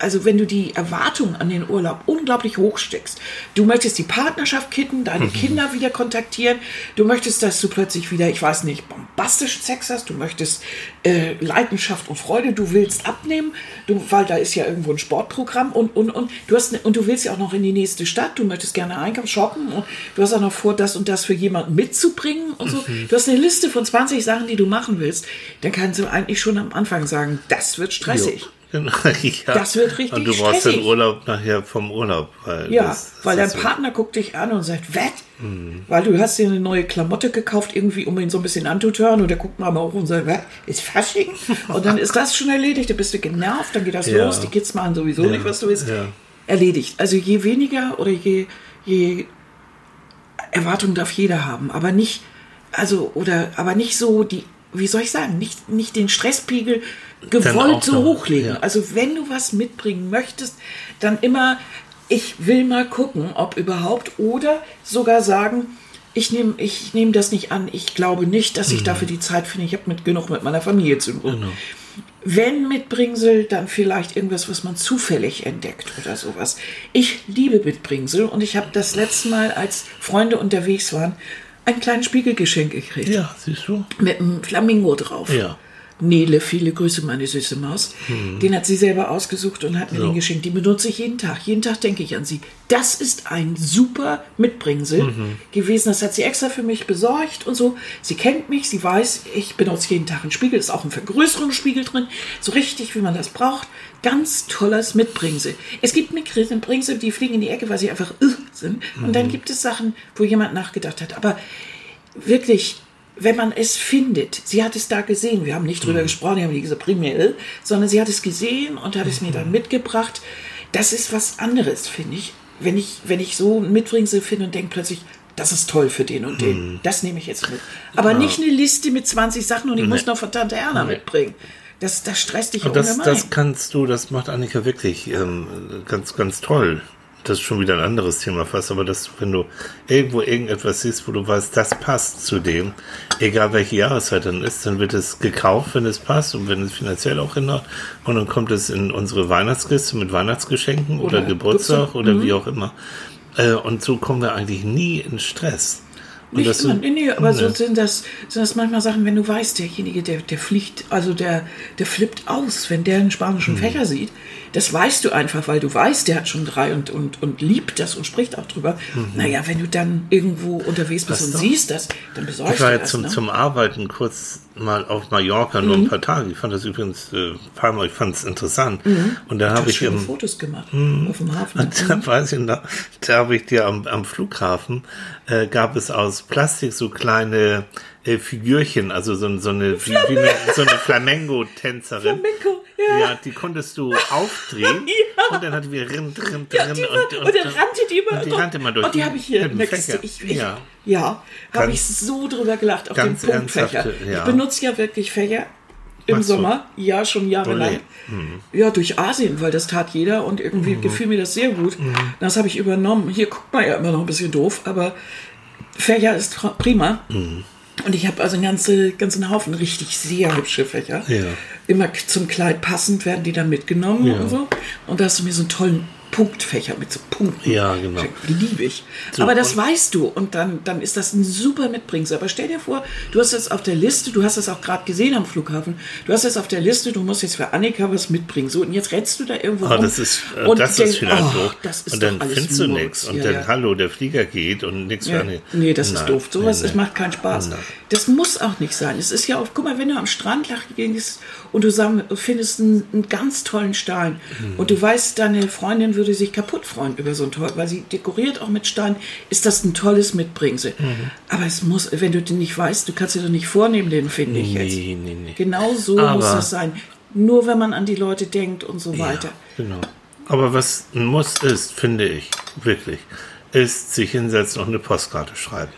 also wenn du die Erwartungen an den Urlaub unglaublich hoch steckst, du möchtest die Partnerschaft kitten, deine Mhm. Kinder wieder kontaktieren, du möchtest, dass du plötzlich wieder, ich weiß nicht, bombastischen Sex hast, du möchtest äh, Leidenschaft und Freude, du willst abnehmen, du, weil da ist ja irgendwo ein Sportprogramm und, und, und, du hast, ne- und du willst ja auch noch in die nächste Stadt, du möchtest gerne einkaufen, shoppen und du hast auch noch vor, das und das für jemanden mitzubringen und so. Mhm. Du hast eine Liste von 20 Sachen, die du machen willst, dann kannst du eigentlich schon am Anfang sagen, das wird stressig. Genau, ja. Das wird richtig Und du brauchst stressig. den Urlaub nachher vom Urlaub. Weil Ja, das, das weil dein so- Partner guckt dich an und sagt, was? Mhm. Weil du hast dir eine neue Klamotte gekauft, irgendwie, um ihn so ein bisschen anzutören und der guckt mal hoch und sagt, was? Ist Fasching? Und dann ist das schon erledigt, dann bist du genervt, dann geht das Ja. los, die Kids machen sowieso nicht, was du willst. ja. Erledigt. Also je weniger oder je, je Erwartungen darf jeder haben, aber nicht, also, oder, aber nicht so die, wie soll ich sagen, nicht, nicht den Stresspegel gewollt so hochlegen. ja. Also wenn du was mitbringen möchtest, dann immer, ich will mal gucken, ob überhaupt, oder sogar sagen, ich nehme ich nehm das nicht an. Ich glaube nicht, dass ich dafür die Zeit finde. Ich habe mit genug mit meiner Familie zu tun. Genau. Wenn mit Bringsel, dann vielleicht irgendwas, was man zufällig entdeckt oder sowas. Ich liebe Mitbringsel und ich habe das letzte Mal, als Freunde unterwegs waren, ein kleines Spiegelgeschenk gekriegt. Ja, siehst du? Mit einem Flamingo drauf. Ja. Nele, viele Grüße, meine süße Maus. Den hat sie selber ausgesucht und hat mir So. den geschenkt. Die benutze ich jeden Tag. Jeden Tag denke ich an sie. Das ist ein super Mitbringsel gewesen. Das hat sie extra für mich besorgt und so. Sie kennt mich, sie weiß, ich benutze jeden Tag einen Spiegel. Ist auch ein Vergrößerungsspiegel drin. So richtig, wie man das braucht. Ganz tolles Mitbringsel. Es gibt Mitbringsel, die fliegen in die Ecke, weil sie einfach äh, sind. Und dann gibt es Sachen, wo jemand nachgedacht hat. Aber wirklich, wenn man es findet, sie hat es da gesehen, wir haben nicht drüber gesprochen, wir haben nicht gesagt primär, sondern sie hat es gesehen und hat es mir dann mitgebracht. Das ist was anderes, finde ich. Wenn ich, wenn ich so ein Mitbringsel finde und denke plötzlich, das ist toll für den und den. Das nehme ich jetzt mit. Aber nicht eine Liste mit 20 Sachen und ich muss noch von Tante Erna mitbringen. Das, das stresst dich Und das, ungemein. das kannst du, das macht Annika wirklich ähm, ganz, ganz toll. Das ist schon wieder ein anderes Thema fast, aber dass du, wenn du irgendwo irgendetwas siehst, wo du weißt, das passt zu dem, egal welche Jahreszeit dann ist, dann wird es gekauft, wenn es passt und wenn es finanziell auch hinhaut. Und dann kommt es in unsere Weihnachtskiste mit Weihnachtsgeschenken oder, Oder Geburtstag oder wie auch immer. Äh, und so kommen wir eigentlich nie in Stress. Und Nicht das immer, sind- nee, aber so Nee. sind das, sind das manchmal Sachen, wenn du weißt, derjenige, der, der fliegt, also der, der flippt aus, wenn der einen spanischen Fächer sieht. Das weißt du einfach, weil du weißt, der hat schon drei und, und, und liebt das und spricht auch drüber. Naja, wenn du dann irgendwo unterwegs bist Was und doch? siehst das, dann besorgst Ich war du jetzt das. zum, ne? zum Arbeiten kurz mal auf Mallorca, nur ein paar Tage. Ich fand das übrigens äh, ein paar Mal, ich fand es interessant. Und da du habe ich im, Fotos gemacht Hm. auf dem Hafen. und da weiß ich noch, da habe ich dir am, am Flughafen, äh, gab es aus Plastik so kleine äh, Figürchen, also so, so eine, wie, wie eine, so eine Flamengo-Tänzerin. Flamenco, ja. Ja, die konntest du aufdrehen Ja. und dann hatte wir rin, drin, Ja, war, und, und, dann rannte die immer. und die rannte immer durch. Und die habe ich hier nächste. Ich, ich, ja. ja, habe ich so drüber gelacht auf den Punktfächer. ja. Ich benutze ja wirklich Fächer im Machst du? Sommer, ja, schon jahrelang. Ole. Ja, durch Asien, weil das tat jeder und irgendwie Mhm. gefiel mir das sehr gut. Das habe ich übernommen. Hier guckt man ja immer noch ein bisschen doof, aber Fächer ist prima. Mhm. Und ich habe also einen ganze, ganzen Haufen richtig sehr hübsche Fächer. Ja. Immer zum Kleid passend werden die dann mitgenommen Ja. und so. Und da hast du mir so einen tollen Punktfächer mit so Punkten. Ja, genau. Liebe ich. So, aber das weißt du und dann, dann ist das ein super Mitbringsel. Aber stell dir vor, du hast es auf der Liste, du hast es auch gerade gesehen am Flughafen, du hast es auf der Liste, du musst jetzt für Annika was mitbringen. So, und jetzt rennst du da irgendwo Ah, rum. das ist, äh, und das denkst, ist vielleicht oh, doof. Das ist und dann findest du nichts. Und Ja, dann, ja. hallo, der Flieger geht und nichts für Ja. eine. Nee, das ist Nein, doof. Sowas nee, es nee. macht keinen Spaß. Nein. Das muss auch nicht sein. Es ist ja auch, guck mal, wenn du am Strand gehst und du findest einen, einen ganz tollen Stein Mhm. und du weißt, deine Freundin würde sich kaputt freuen über so einen toll, weil sie dekoriert auch mit Stein, ist das ein tolles Mitbringsel. Mhm. Aber es muss, wenn du den nicht weißt, du kannst dir doch nicht vornehmen, den finde ich jetzt. Nee, nee, nee. Genau so Aber- muss das sein. Nur wenn man an die Leute denkt und so weiter. Ja, genau. Aber was ein Muss ist, finde ich, wirklich, ist sich hinsetzen und eine Postkarte schreiben.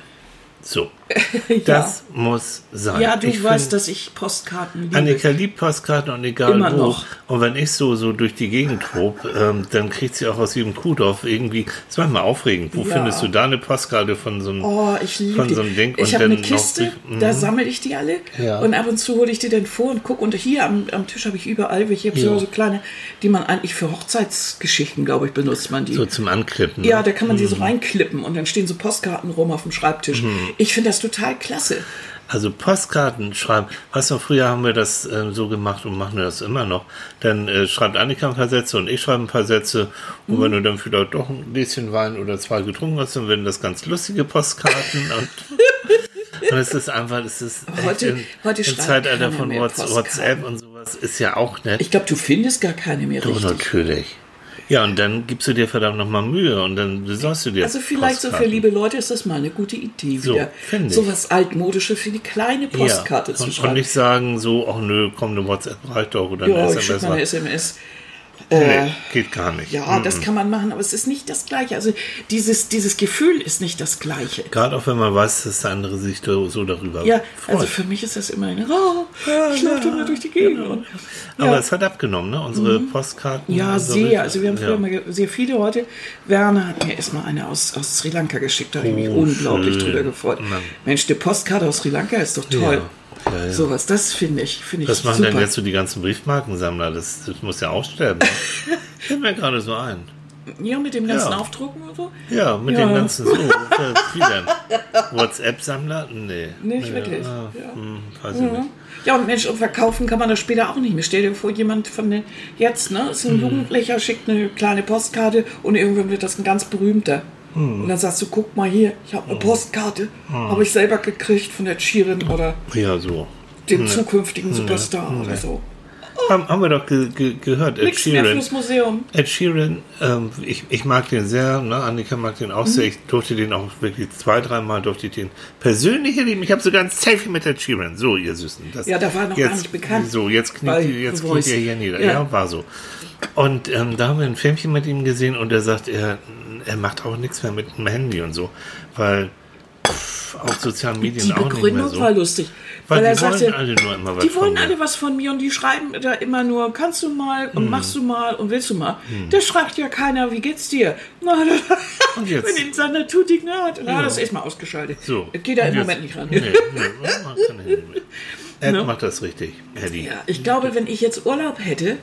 So. Das muss sein. Ja, du Ich weißt, dass ich Postkarten liebe. Annika liebt Postkarten und egal Immer wo. noch. Und wenn ich so, so durch die Gegend tob, ähm, dann kriegt sie auch aus jedem Kuhdorf irgendwie, das ist manchmal aufregend. Wo Ja. findest du da eine Postkarte von so einem, Oh, ich liebe von die. so einem Ding? Ich habe eine noch Kiste, die- da sammle ich die alle. Ja. Und ab und zu hole ich die dann vor und gucke. Und hier am, am Tisch habe ich überall welche. Ich habe Ja. so, kleine, die man eigentlich für Hochzeitsgeschichten, glaube ich, benutzt man die. so zum Anklippen. ne? ja, da kann man die so reinklippen und dann stehen so Postkarten rum auf dem Schreibtisch. Mhm. Ich finde das total klasse. Also Postkarten schreiben. Weißt du, früher haben wir das äh, so gemacht und machen wir das immer noch. Dann äh, schreibt Annika ein paar Sätze und ich schreibe ein paar Sätze. Und wenn du dann vielleicht doch ein Gläschen Wein oder zwei getrunken hast, dann werden das ganz lustige Postkarten. und, und es ist einfach, es ist Heute- in, heute im Zeitalter von. WhatsApp und sowas ist ja auch nett. Ich glaube, du findest gar keine mehr Doch, richtig. natürlich. Ja, und dann gibst du dir verdammt nochmal Mühe und dann besorgst du dir Also vielleicht so für liebe Leute ist das mal eine gute Idee So, wieder. ich. So was altmodisches für die kleine Postkarte ja. zu und, schreiben. und nicht sagen so, ach nö, komm, eine WhatsApp reicht doch oder ja, eine ich SMS. mal eine reicht. SMS. Nee, geht gar nicht. Ja, das kann man machen, aber es ist nicht das Gleiche. Also dieses, dieses Gefühl ist nicht das Gleiche. Gerade auch wenn man weiß, dass der andere sich so darüber Ja, freut. also für mich ist das immer ein, oh, ich laufe immer durch die Gegend. Und, Aber ja. es hat abgenommen, ne? Unsere Postkarten. Ja, unsere- sehr. Also wir haben früher ja. mal sehr viele heute. Werner hat mir erstmal eine aus, aus Sri Lanka geschickt. Da habe ich mich Oh, unglaublich schön. drüber gefreut. Mann. Mensch, die Postkarte aus Sri Lanka ist doch toll. Ja, ja. Sowas, das finde ich, finde ich Was machen super. denn jetzt so die ganzen Briefmarkensammler? Das, das muss ja aussterben. ne? Fällt mir gerade so ein. Ja, mit dem ganzen Ja. Aufdrucken und so? Ja, mit Ja. den ganzen so. WhatsApp-Sammler? Nee. Nicht nee, wirklich, ah, ja. hm, weiß ich nicht. Ja, und Mensch, und verkaufen kann man das später auch nicht mehr. Stell dir vor, jemand von den, jetzt, ne, ist ein Jugendlicher, schickt eine kleine Postkarte und irgendwann wird das ein ganz berühmter. Hm. Und dann sagst du, guck mal hier, ich habe eine Postkarte, habe ich selber gekriegt von der Sheeran oder Ja, so. dem zukünftigen Superstar oder so. Haben, haben wir doch ge ge gehört. Ed mehr Sheeran. Museum. Ed Sheeran, ähm, ich, ich mag den sehr, ne? Annika mag den auch Mhm. sehr. Ich durfte den auch wirklich zwei, dreimal durfte ich den persönlich erleben. Ich habe sogar ein Selfie mit Ed Sheeran. So, ihr Süßen. Das, Ja, da war noch jetzt, gar nicht bekannt. So, jetzt kniet, jetzt kniet ihr hier nieder. Ja. Ja, war so. Und ähm, da haben wir ein Filmchen mit ihm gesehen und er sagt, er, er macht auch nichts mehr mit dem Handy und so, weil pff, auf sozialen Medien Die auch nicht mehr Begründung so. war lustig. Weil Weil, er die wollen sagte, alle nur immer was die wollen von mir. alle was von mir und die schreiben da immer nur, kannst du mal Hm. und machst du mal und willst du mal. Da fragt ja keiner, wie geht's dir? Na, Und jetzt? Wenn ihn seiner tut ignoriert, na, Ja. das ist erstmal ausgeschaltet. So. Geht da im Moment nicht ran. Nee, nee. Ed Ne? macht das richtig, Eddie. Ja, ich glaube, wenn ich jetzt Urlaub hätte,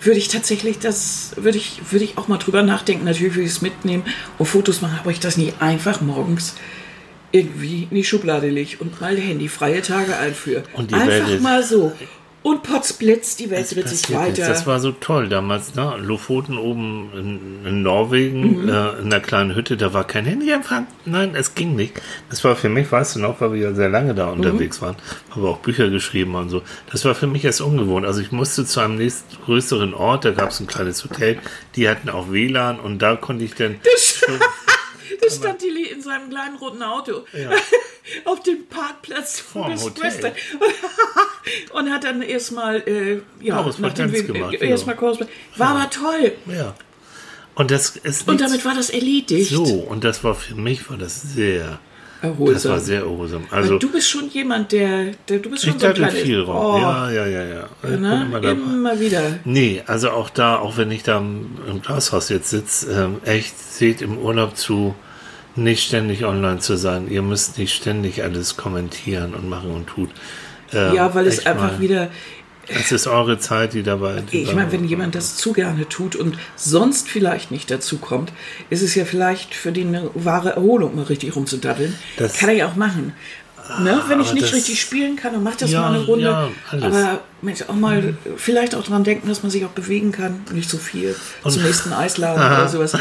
würde ich tatsächlich das, würde ich, würde ich auch mal drüber nachdenken. Natürlich würde ich es mitnehmen und Fotos machen, aber ich das nicht einfach morgens irgendwie in die Schublade lege und mal handyfreie Tage einführe. Und die einfach Welt ist- mal so. Und potzblitz, die Welt Es dreht sich passiert nichts. weiter. Das war so toll damals, ne? Lofoten oben in, in Norwegen, Mhm. äh, in einer kleinen Hütte, da war kein Handyempfang. Nein, es ging nicht. Das war für mich, weißt du noch, weil wir ja sehr lange da Mhm. unterwegs waren, haben wir auch Bücher geschrieben und so. Das war für mich erst ungewohnt. Also ich musste zu einem nächstgrößeren Ort, da gab es ein kleines Hotel, die hatten auch WLAN und da konnte ich dann Da stand Tilly in seinem kleinen roten Auto auf dem Parkplatz Vorm des Hotel. Western und hat dann erstmal äh, ja, gemacht, äh, erstmal Korrespondenz. War aber toll. ja. Und das ist Und damit war das erledigt. so und das war für mich war das sehr Erholsam. das war sehr erholsam. Also du bist schon jemand, der, der du bist ich schon so ein kleines... viel rum. Oh, Ja, ja, ja, ja. Ich ne? immer immer wieder. Nee, also auch da, auch wenn ich da im, im Glashaus jetzt sitze, ähm, echt, seht im Urlaub zu, nicht ständig online zu sein. Ihr müsst nicht ständig alles kommentieren und machen und tun. Ähm, Ja, weil es einfach mal- wieder... Es ist eure Zeit, die dabei. Die Ich meine, wenn jemand das zu gerne tut und sonst vielleicht nicht dazu kommt, ist es ja vielleicht für die eine wahre Erholung, mal richtig rumzudaddeln. Das- kann er ja auch machen. Ne? Wenn ich nicht das- richtig spielen kann, dann macht das Ja, mal eine Runde. ja, aber Mensch, auch mal vielleicht auch dran denken, dass man sich auch bewegen kann. Nicht so viel. Zum nächsten Eisladen oder sowas.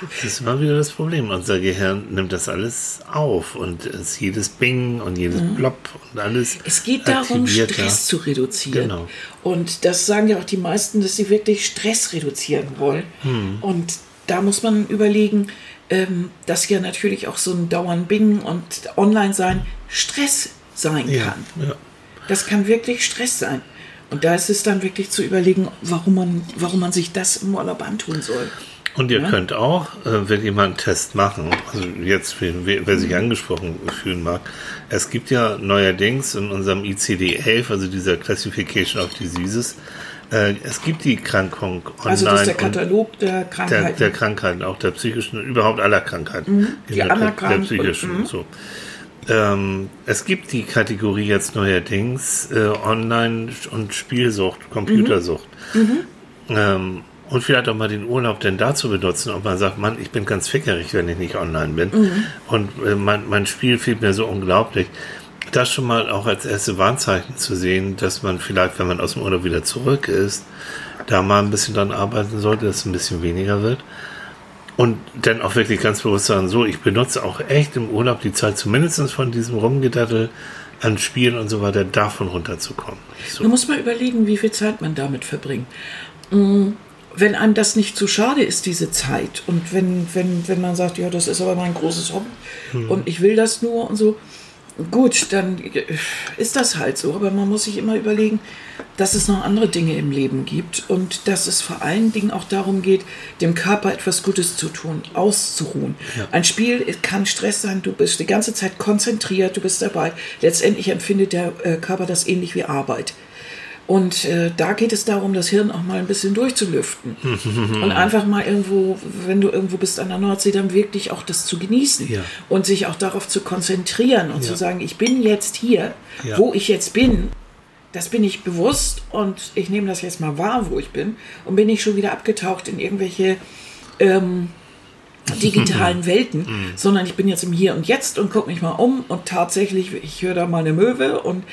Das ist immer wieder das Problem. Unser Gehirn nimmt das alles auf und es jedes Bing und jedes Blob und alles. Mhm. Es geht darum, Stress zu reduzieren. Genau. Und das sagen ja auch die meisten, dass sie wirklich Stress reduzieren wollen. Hm. Und da muss man überlegen, ähm, dass ja natürlich auch so ein Dauern Bing und Online-Sein Stress sein Ja, kann. ja. Das kann wirklich Stress sein. Und da ist es dann wirklich zu überlegen, warum man, warum man sich das im Urlaub antun soll. Und ihr könnt auch, äh, wenn jemand einen Test machen, also jetzt, für, wer, wer sich angesprochen fühlen mag, es gibt ja neuerdings in unserem ICD-11, also dieser Classification of Diseases, äh, es gibt die Krankung online. Also das ist der Katalog der der, Krankheiten. der Krankheiten, auch der psychischen, überhaupt aller Krankheiten. Mhm. die der, der und- psychischen mhm. und so. Ähm, es gibt die Kategorie jetzt neuerdings äh, Online- und Spielsucht, Computersucht. Mhm. Ähm, und vielleicht auch mal den Urlaub denn dazu benutzen, ob man sagt, Mann, ich bin ganz fickerig, wenn ich nicht online bin. Mhm. Und äh, mein, mein Spiel fehlt mir so unglaublich. Das schon mal auch als erste Warnzeichen zu sehen, dass man vielleicht, wenn man aus dem Urlaub wieder zurück ist, da mal ein bisschen dran arbeiten sollte, dass es ein bisschen weniger wird. Und dann auch wirklich ganz bewusst sagen, so, ich benutze auch echt im Urlaub die Zeit, zumindest von diesem Rumgedattel an Spielen und so weiter, davon runterzukommen. So. Man muss mal überlegen, wie viel Zeit man damit verbringt. Wenn einem das nicht zu schade ist, diese Zeit, und wenn, wenn, wenn man sagt, ja, das ist aber mein großes Hobby und ich will das nur und so, gut, dann ist das halt so. Aber man muss sich immer überlegen, dass es noch andere Dinge im Leben gibt und dass es vor allen Dingen auch darum geht, dem Körper etwas Gutes zu tun, auszuruhen. Ja. Ein Spiel kann Stress sein, du bist die ganze Zeit konzentriert, du bist dabei. Letztendlich empfindet der äh, Körper das ähnlich wie Arbeit. Und äh, da geht es darum, das Hirn auch mal ein bisschen durchzulüften. und einfach mal irgendwo, wenn du irgendwo bist an der Nordsee, dann wirklich auch das zu genießen. Ja. Und sich auch darauf zu konzentrieren und ja. zu sagen, ich bin jetzt hier, ja. wo ich jetzt bin. Das bin ich bewusst und ich nehme das jetzt mal wahr, wo ich bin. Und bin ich schon wieder abgetaucht in irgendwelche ähm, digitalen Welten, mhm. sondern ich bin jetzt im Hier und Jetzt und gucke mich mal um und tatsächlich, ich höre da mal eine Möwe und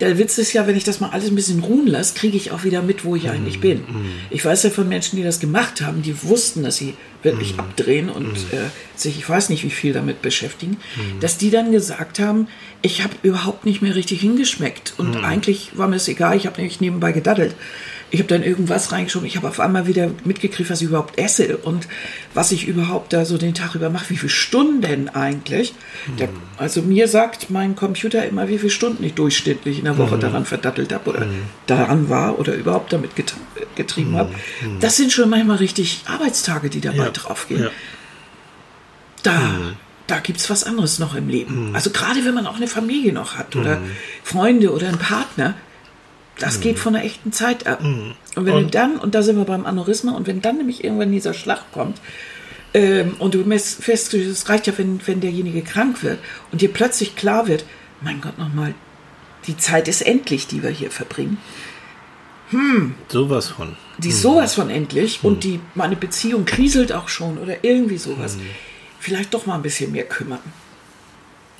der Witz ist ja, wenn ich das mal alles ein bisschen ruhen lasse, kriege ich auch wieder mit, wo ich eigentlich bin. Mm. Ich weiß ja von Menschen, die das gemacht haben, die wussten, dass sie wirklich abdrehen und äh, sich, ich weiß nicht, wie viel damit beschäftigen, dass die dann gesagt haben, ich habe überhaupt nicht mehr richtig hingeschmeckt und eigentlich war mir es egal, ich habe nämlich nebenbei gedaddelt ich habe dann irgendwas reingeschoben. Ich habe auf einmal wieder mitgekriegt, was ich überhaupt esse und was ich überhaupt da so den Tag über mache. Wie viele Stunden eigentlich? Mhm. Der, also mir sagt mein Computer immer, wie viele Stunden ich durchschnittlich in der Woche mhm. daran verdattelt habe oder mhm. daran war oder überhaupt damit getrieben mhm. habe. Mhm. Das sind schon manchmal richtig Arbeitstage, die dabei ja. draufgehen. Ja. Da mhm. da gibt es was anderes noch im Leben. Also gerade wenn man auch eine Familie noch hat oder Freunde oder einen Partner, das mhm. geht von der echten Zeit ab. Mhm. Und wenn und? du dann, und da sind wir beim Aneurysma, und wenn dann nämlich irgendwann dieser Schlag kommt, ähm, und du feststellst, es reicht ja, wenn, wenn derjenige krank wird und dir plötzlich klar wird, mein Gott, nochmal, die Zeit ist endlich, die wir hier verbringen. Hm. Sowas von. Die ist hm. sowas von endlich hm. und die, meine Beziehung kriselt auch schon oder irgendwie sowas. Hm. Vielleicht doch mal ein bisschen mehr kümmern.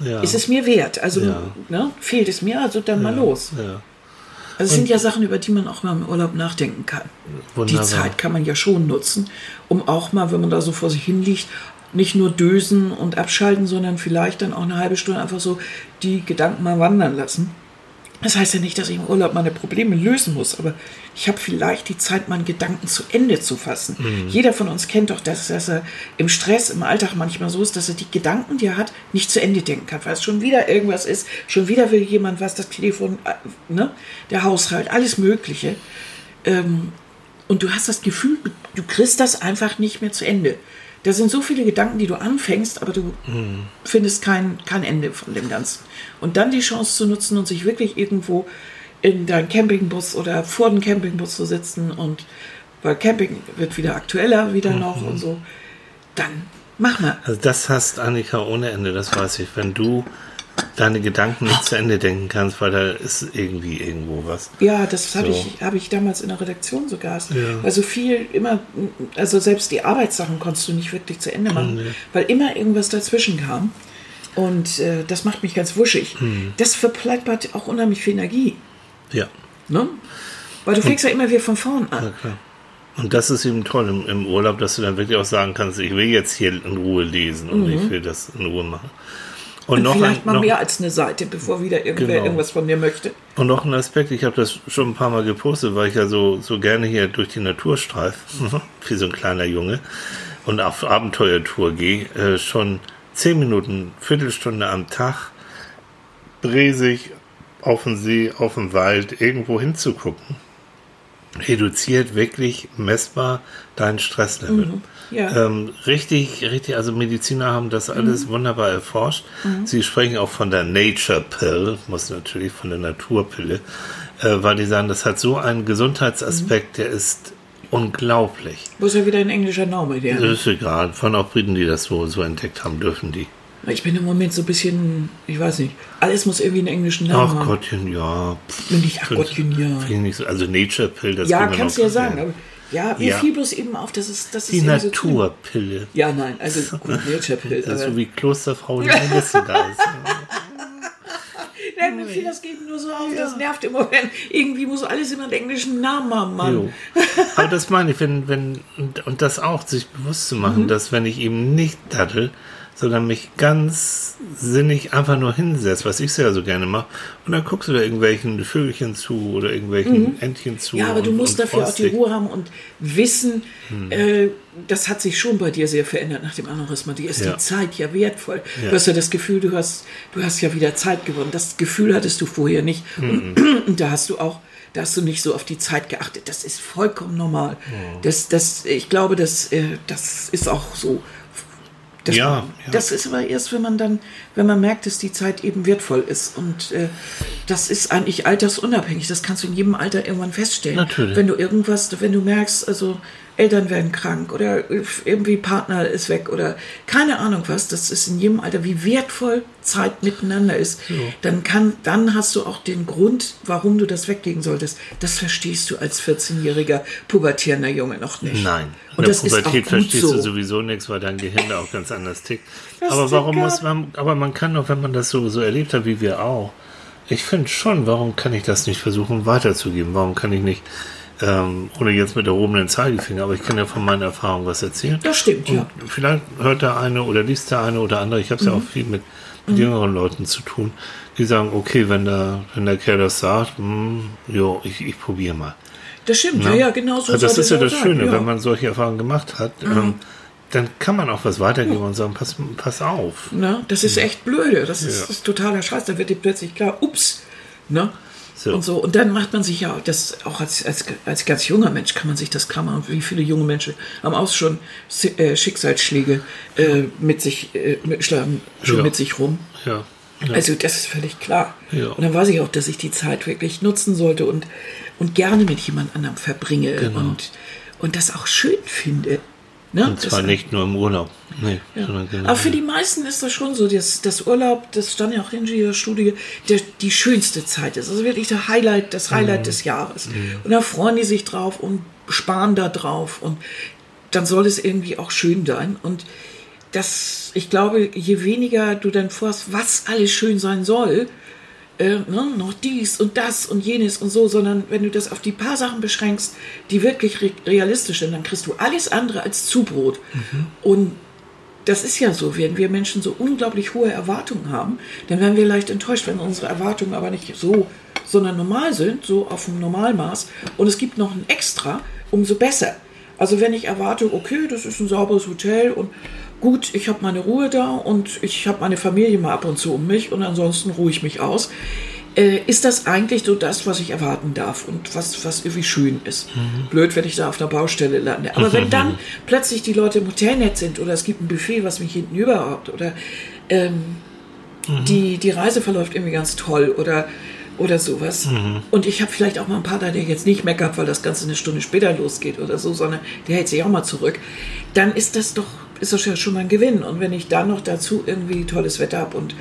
Ja. Ist es mir wert? Also ja. ne, fehlt es mir, also dann ja. mal los. Ja. Also es sind ja Sachen, über die man auch mal im Urlaub nachdenken kann. Wunderbar. Die Zeit kann man ja schon nutzen, um auch mal, wenn man da so vor sich hin liegt, nicht nur dösen und abschalten, sondern vielleicht dann auch eine halbe Stunde einfach so die Gedanken mal wandern lassen. Das heißt ja nicht, dass ich im Urlaub meine Probleme lösen muss, aber ich habe vielleicht die Zeit, meinen Gedanken zu Ende zu fassen. Mhm. Jeder von uns kennt doch, dass, dass er im Stress, im Alltag manchmal so ist, dass er die Gedanken, die er hat, nicht zu Ende denken kann, weil es schon wieder irgendwas ist, schon wieder will jemand was, das Telefon, äh, ne, der Haushalt, alles Mögliche. Ähm, und du hast das Gefühl, du kriegst das einfach nicht mehr zu Ende. Da sind so viele Gedanken, die du anfängst, aber du mhm. findest kein, kein Ende von dem Ganzen. Und dann die Chance zu nutzen und sich wirklich irgendwo in deinen Campingbus oder vor den Campingbus zu sitzen und weil Camping wird wieder aktueller, wieder mhm. noch und so, dann mach mal. Also das hast Annika ohne Ende, das weiß ich. Wenn du deine Gedanken nicht zu Ende denken kannst, weil da ist irgendwie irgendwo was. Ja, das so. habe ich, hab ich damals in der Redaktion sogar. Ja. Also viel immer, also selbst die Arbeitssachen konntest du nicht wirklich zu Ende machen, nee. weil immer irgendwas dazwischen kam. Und äh, das macht mich ganz wuschig. Hm. Das verpleibert auch unheimlich viel Energie. Ja. Ne? Weil du fängst Und, ja immer wieder von vorn an. Und das ist eben toll im, im, Urlaub, dass du dann wirklich auch sagen kannst, ich will jetzt hier in Ruhe lesen und mhm. ich will das in Ruhe machen. Und, und noch vielleicht ein, mal noch, mehr als eine Seite, bevor wieder irgendwer genau. irgendwas von dir möchte. Und noch ein Aspekt, ich habe das schon ein paar Mal gepostet, weil ich ja so, so gerne hier durch die Natur streife, wie so ein kleiner Junge, und auf Abenteuertour gehe, äh, schon zehn Minuten, Viertelstunde am Tag, bresig auf den See, auf den Wald, irgendwo hinzugucken, reduziert wirklich messbar dein Stresslevel. Mhm. Ja. Ähm, richtig, richtig, also Mediziner haben das alles mhm. wunderbar erforscht. Mhm. Sie sprechen auch von der Nature Pill, muss natürlich von der Naturpille, äh, weil die sagen, das hat so einen Gesundheitsaspekt, der ist unglaublich. Wo ist ja wieder ein englischer Name, der. Das ist egal. Von auch Briten, die das so, so entdeckt haben, dürfen die. Ich bin im Moment so ein bisschen, ich weiß nicht, alles muss irgendwie einen englischen Namen haben. Ach Gottchen, ja. Nicht, ach Gottchen, ja. Nicht so, also Nature Pill, das Ja, kannst du ja sagen. Ja, mir ja. fiel bloß eben auf, dass es das Die Naturpille. So ja, nein, also gut, Nature Pill. Das ist so wie Klosterfrau die Melisse da ist. Ja, mir fiel das geht nur so auf, ja. das nervt immer, wenn irgendwie muss alles immer einen englischen Namen haben, Mann. Jo. Aber das meine ich, wenn, wenn, und, und das auch, sich bewusst zu machen, mhm. dass wenn ich eben nicht daddel, sondern mich ganz sinnig einfach nur hinsetzt, was ich sehr so gerne mache. Und dann guckst du da irgendwelchen Vögelchen zu oder irgendwelchen Entchen zu. Mhm. Ja, aber du und- musst und dafür auch die. Ruhe haben und wissen, Hm. äh, das hat sich schon bei dir sehr verändert nach dem Aneurysma. Dir ist Ja. die Zeit ja wertvoll. Ja. Du hast ja das Gefühl, du hast, du hast ja wieder Zeit gewonnen. Das Gefühl hattest du vorher nicht. Hm. Und, und da hast du auch, da hast du nicht so auf die Zeit geachtet. Das ist vollkommen normal. Oh. Das, das, ich glaube, das, äh, das ist auch so. Das, Ja, ja. das ist aber erst, wenn man dann, wenn man merkt, dass die Zeit eben wertvoll ist. Und äh, das ist eigentlich altersunabhängig. Das kannst du in jedem Alter irgendwann feststellen. Natürlich. Wenn du irgendwas, wenn du merkst, also Eltern werden krank oder irgendwie Partner ist weg oder keine Ahnung was, das ist in jedem Alter, wie wertvoll Zeit miteinander ist, dann kann, dann hast du auch den Grund, warum du das weglegen solltest. Das verstehst du als 14-jähriger pubertierender Junge noch nicht. Nein. In Und der das Pubertät verstehst so. du sowieso nichts, weil dein Gehirn da auch ganz anders tickt. Das aber warum muss man, aber man kann doch, wenn man das so, so erlebt hat, wie wir auch, ich finde schon, warum kann ich das nicht versuchen weiterzugeben? Warum kann ich nicht, ähm, ohne jetzt mit erhobenen Zeigefinger, aber ich kann ja von meiner Erfahrung was erzählen. Das stimmt, ja. Und vielleicht hört der eine oder liest der eine oder andere, ich habe es ja Mhm. auch viel mit, mit jüngeren Leuten zu tun, die sagen, okay, wenn der, wenn der Kerl das sagt, hm, jo, ich, ich probiere mal. Das stimmt, ja, ja, genau so. Also das ist ja das sein, Schöne, ja. Mhm. wenn man solche Erfahrungen gemacht hat, ähm, dann kann man auch was weitergeben und sagen, pass, pass auf. Ne? Das ist echt blöde. Das ist, Ja. das ist totaler Scheiß. Da wird dir plötzlich klar, ups. Ne? So. Und so. Und dann macht man sich ja, das auch als, als, als ganz junger Mensch kann man sich das klar machen. Wie viele junge Menschen haben auch schon äh, Schicksalsschläge äh, mit sich, äh, mit, schlagen schon Ja. mit sich rum. Ja. ja. Also das ist völlig klar. Ja. Und dann weiß ich auch, dass ich die Zeit wirklich nutzen sollte und, und gerne mit jemand anderem verbringe Genau. und, und das auch schön finde. Ne? und zwar das, nicht nur im Urlaub. Nee, sondern genau. aber für die meisten ist das schon so, dass das Urlaub, das stand ja auch in dieser Studie, der, die schönste Zeit ist. Also wirklich der Highlight, das Highlight Mhm. des Jahres. Und da freuen die sich drauf und sparen da drauf. Und dann soll es irgendwie auch schön sein. Und das, ich glaube, je weniger du dann vorhast, was alles schön sein soll, äh, ne, noch dies und das und jenes und so, sondern wenn du das auf die paar Sachen beschränkst, die wirklich re realistisch sind, dann kriegst du alles andere als Zubrot. Und das ist ja so, wenn wir Menschen so unglaublich hohe Erwartungen haben, dann werden wir leicht enttäuscht, wenn unsere Erwartungen aber nicht so, sondern normal sind, so auf dem Normalmaß. Und es gibt noch ein Extra, umso besser. Also wenn ich erwarte, okay, das ist ein sauberes Hotel und gut, ich habe meine Ruhe da und ich habe meine Familie mal ab und zu um mich und ansonsten ruhe ich mich aus, äh, ist das eigentlich so das, was ich erwarten darf und was, was irgendwie schön ist. Blöd, wenn ich da auf einer Baustelle lande. Aber wenn dann plötzlich die Leute im Hotel nett sind oder es gibt ein Buffet, was mich hinten überhaupt oder ähm, die, die Reise verläuft irgendwie ganz toll oder, oder sowas. Und ich habe vielleicht auch mal einen Partner, der jetzt nicht meckert, weil das Ganze eine Stunde später losgeht oder so, sondern der hält sich auch mal zurück. Dann ist das doch, ist das ja schon mal ein Gewinn. Und wenn ich dann noch dazu irgendwie tolles Wetter habe und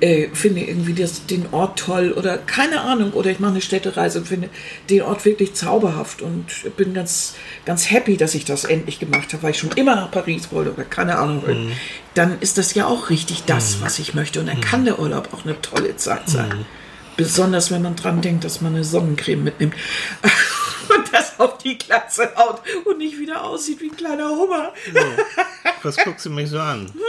äh, finde irgendwie das, den Ort toll oder keine Ahnung, oder ich mache eine Städtereise und finde den Ort wirklich zauberhaft und bin ganz, ganz happy, dass ich das endlich gemacht habe, weil ich schon immer nach Paris wollte oder keine Ahnung, dann ist das ja auch richtig das, was ich möchte. Und dann kann der Urlaub auch eine tolle Zeit sein. Besonders wenn man dran denkt, dass man eine Sonnencreme mitnimmt. Auf die Glatze haut und nicht wieder aussieht wie ein kleiner Hummer. Was guckst du mich so an?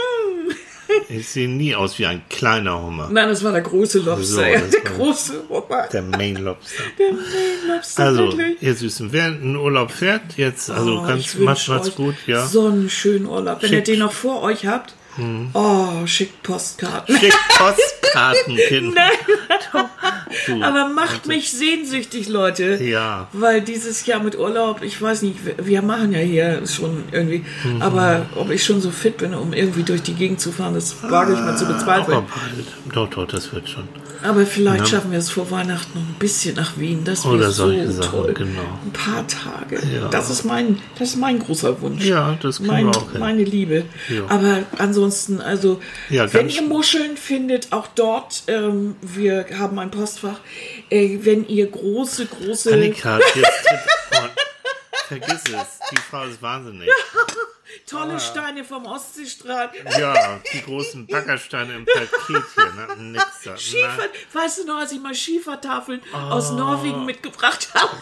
Ich sehe nie aus wie ein kleiner Hummer. Nein, das war der große Lobster. So, ja, der große Hummer. Der Main Lobster. Der Main Lobster, Also, wirklich. ihr Süßen, wer in Urlaub fährt, jetzt, also Oh, ganz, macht's, gut, ja. So einen schönen Urlaub. Wenn ihr den noch vor euch habt, oh, schickt Postkarten. Schickt Postkarten, Kinder. Du, Aber macht mich sehnsüchtig, Leute. Ja. Weil dieses Jahr mit Urlaub, ich weiß nicht, wir- machen ja hier schon irgendwie, Mhm. aber ob ich schon so fit bin, um irgendwie durch die Gegend zu fahren, das wage ich mal zu bezweifeln. Aber bald. Doch, doch, das wird schon. Aber vielleicht Ja. schaffen wir es vor Weihnachten noch ein bisschen nach Wien. Das Oder wäre so solche Sachen, toll. genau. Ein paar Tage. Ja. Das ist mein, das ist mein großer Wunsch. Ja, das kriegen mein, wir auch hin. Meine Liebe. Ja. Aber ansonsten, also, Ja, wenn ihr Muscheln findet, auch dort, ähm, wir haben ein Postfach, äh, wenn ihr große, große, Annika, jetzt oh, vergiss es. Die Frau ist wahnsinnig. tolle Steine vom Ostseestrand, Ja, die großen Backersteine im Paket hier, ne? Nix da. Schiefer, Nein. weißt du noch, als ich mal Schiefertafeln Oh. aus Norwegen mitgebracht habe?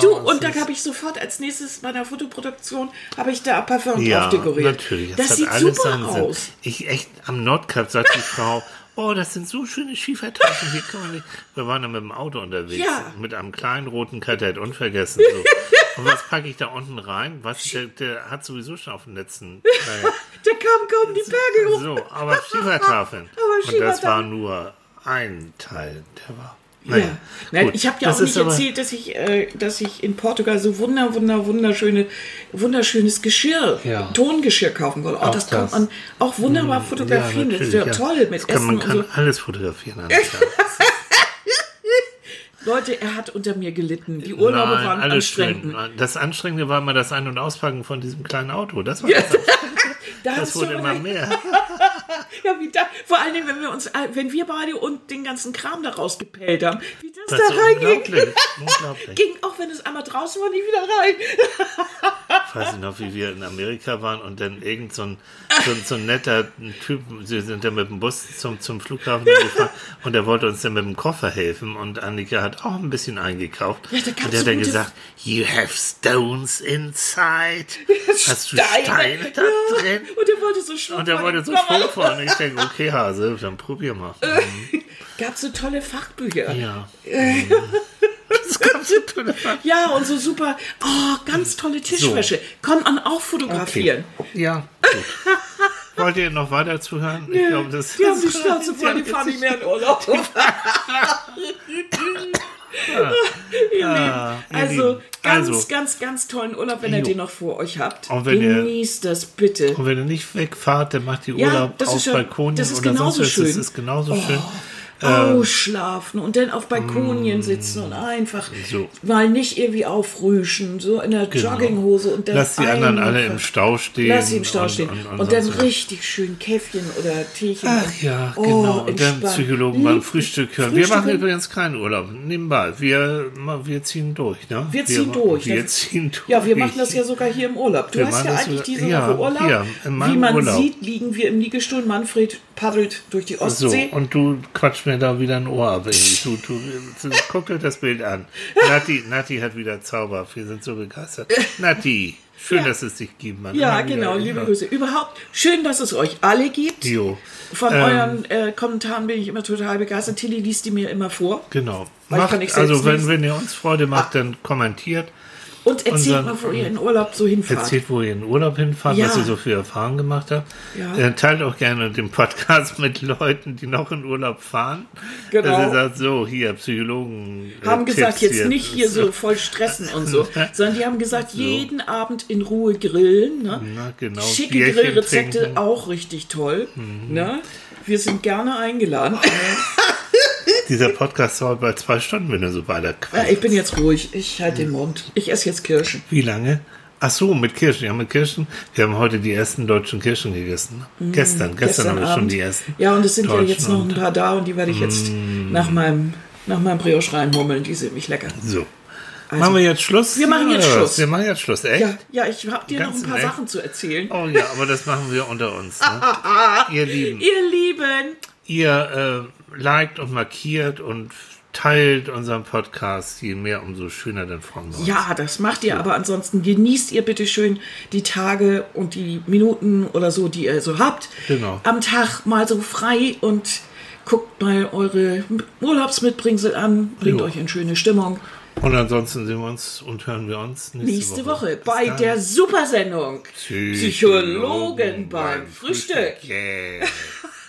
Du, und da es. habe ich sofort als nächstes bei der Fotoproduktion, habe ich da Parfum ja, drauf dekoriert. natürlich. Das hat sieht alles super seinen Sinn. aus. Ich echt, am Nordkap sagt die Frau, oh, das sind so schöne Schiefertaschen, hier kann man nicht. Wir waren dann mit dem Auto unterwegs, Ja. mit einem kleinen roten Kadett, unvergessen. So. Und was packe ich da unten rein? Was, der, der hat sowieso schon auf dem letzten Teil. Der kam kaum die Berge hoch. So, aber Schiefertafeln. Aber Und das war nur ein Teil, der war. Ja. Naja, Nein, gut. ich habe ja Das auch nicht erzählt, dass ich, äh, dass ich in Portugal so wunder, wunder, wunderschöne, wunderschönes Geschirr, Ja. Tongeschirr kaufen wollte. Oh, Auch das kann das. man auch wunderbar fotografieren. das ist ja, toll mit Das kann, Essen man kann so. alles fotografieren. Annika. Leute, er hat unter mir gelitten. Die Urlaube Nein, waren anstrengend. schön. Das Anstrengende war mal das Ein- und Auspacken von diesem kleinen Auto. Das, war das, Da das wurde immer recht. mehr. Ja, wie da, vor allen Dingen, wenn wir uns, äh, wenn wir beide und den ganzen Kram da rausgepellt haben, wie das, Das da reinging. unglaublich. unglaublich. Ging, auch wenn es einmal draußen war, nicht wieder rein. Ich weiß nicht noch, wie wir in Amerika waren und dann irgend so ein, so, so ein netter Typ, sie sind dann mit dem Bus zum, zum Flughafen gefahren und der wollte uns dann mit dem Koffer helfen und Annika hat auch ein bisschen eingekauft. Ja, da und der so hat dann gesagt, you have stones inside. Hast du Steine. Da Ja. drin? Und er wollte so schwupp Und der wollte so fahren. Und ich denke, okay, Hase, dann probier mal. Gab so tolle Fachbücher. Ja. Das gab so tolle Fakten. Ja, und so super, oh, ganz tolle Tischwäsche. Kann man auch fotografieren. Ja, gut. Wollt ihr noch weiter zuhören? Ich glaube, das Die haben die Schnauze voll, die fahren nicht mehr in Urlaub. Ihr Ah, Lieben, ihr also Lieben. ganz, Also. ganz, ganz tollen Urlaub, wenn ihr Jo. den noch vor euch habt. Und wenn ihr- Genießt das bitte. Und wenn ihr nicht wegfahrt, dann macht die Ja, Urlaub das ist auf ja- Balkonien das ist oder genauso sonst was. Das. Oh. ist genauso schön. Ausschlafen und dann auf Balkonien sitzen und einfach Mm. So. mal nicht irgendwie aufrüschen, so in der Genau. Jogginghose und dann Lasst die anderen alle im Stau stehen. Lass sie im Stau und- stehen. Und, Und, und dann richtig schön Käffchen oder Teechen. Ach ja, Oh, genau. Und dann. Psychologen beim Lieb- Frühstück hören. Wir machen übrigens keinen Urlaub. Nebenbei. Wir, wir ziehen durch, ne? Wir ziehen durch. Wir ziehen durch. Ja, wir machen das ja sogar hier im Urlaub. Du Wir hast ja eigentlich diese ja, Woche Urlaub. hier, Wie man Urlaub. sieht, liegen wir im Liegestuhl. Manfred paddelt durch die So, Ostsee. und du quatschst mir da wieder ein Ohr ab. Du, du, du, guckt euch das Bild an. Nati, Nati hat wieder Zauber. Wir sind so begeistert. Nati, schön, Ja. dass es dich gibt, Mann. ja, genau, immer. liebe Grüße. Überhaupt schön, dass es euch alle gibt. Jo. Von Ähm, euren äh, Kommentaren bin ich immer total begeistert. Tilly liest die mir immer vor. Genau. Macht, also, wenn, wenn ihr uns Freude macht, dann kommentiert. Und erzählt Unseren- mal, wo ihr in Urlaub so hinfahrt. Erzählt, wo ihr in Urlaub hinfahrt, Ja. was ihr so für Erfahrungen gemacht habt. Ja. Äh, teilt auch gerne den Podcast mit Leuten, die noch in Urlaub fahren. Genau. Dass ihr sagt, so, hier, Psychologen. äh, haben gesagt, Tipps jetzt nicht hier so voll stressen und so, sondern die haben gesagt, jeden Abend in Ruhe grillen. Ne? Na, genau. Schicke Bierchen Grillrezepte, trinken. Mhm. auch richtig toll. Ne? Wir sind gerne eingeladen. Dieser Podcast dauert bei zwei Stunden, wenn er so weiter Ja, ich bin jetzt ruhig, ich halte den Mund. Ich esse jetzt Kirschen. Wie lange? Ach so, mit Kirschen. Ja, mit Kirschen. Wir haben heute die ersten deutschen Kirschen gegessen. Gestern, gestern, haben wir schon Abend. die ersten. Ja, und es sind ja jetzt noch ein paar da und die werde ich jetzt nach meinem, nach meinem Brioche reinmummeln. Die sind mich lecker. So. Also, machen wir jetzt Schluss? wir machen jetzt? Schluss. Wir machen jetzt Schluss, echt? Ja, ja, ich habe dir noch Ganz ein paar echt? Sachen zu erzählen. Oh ja, aber das machen wir unter uns. Ne? Ihr Lieben, Ihr Lieben, ihr äh, liked und markiert und teilt unseren Podcast. Je mehr, umso schöner, dann freuen wir uns. Ja, das macht ihr, aber ansonsten genießt ihr bitte schön die Tage und die Minuten oder so, die ihr so habt. Genau. Am Tag mal so frei und guckt mal eure Urlaubsmitbringsel an, bringt Jo. euch in schöne Stimmung. Und ansonsten sehen wir uns und hören wir uns nächste, Nächste Woche, Bis bei dann. der Supersendung Psychologen beim Frühstück. Yeah.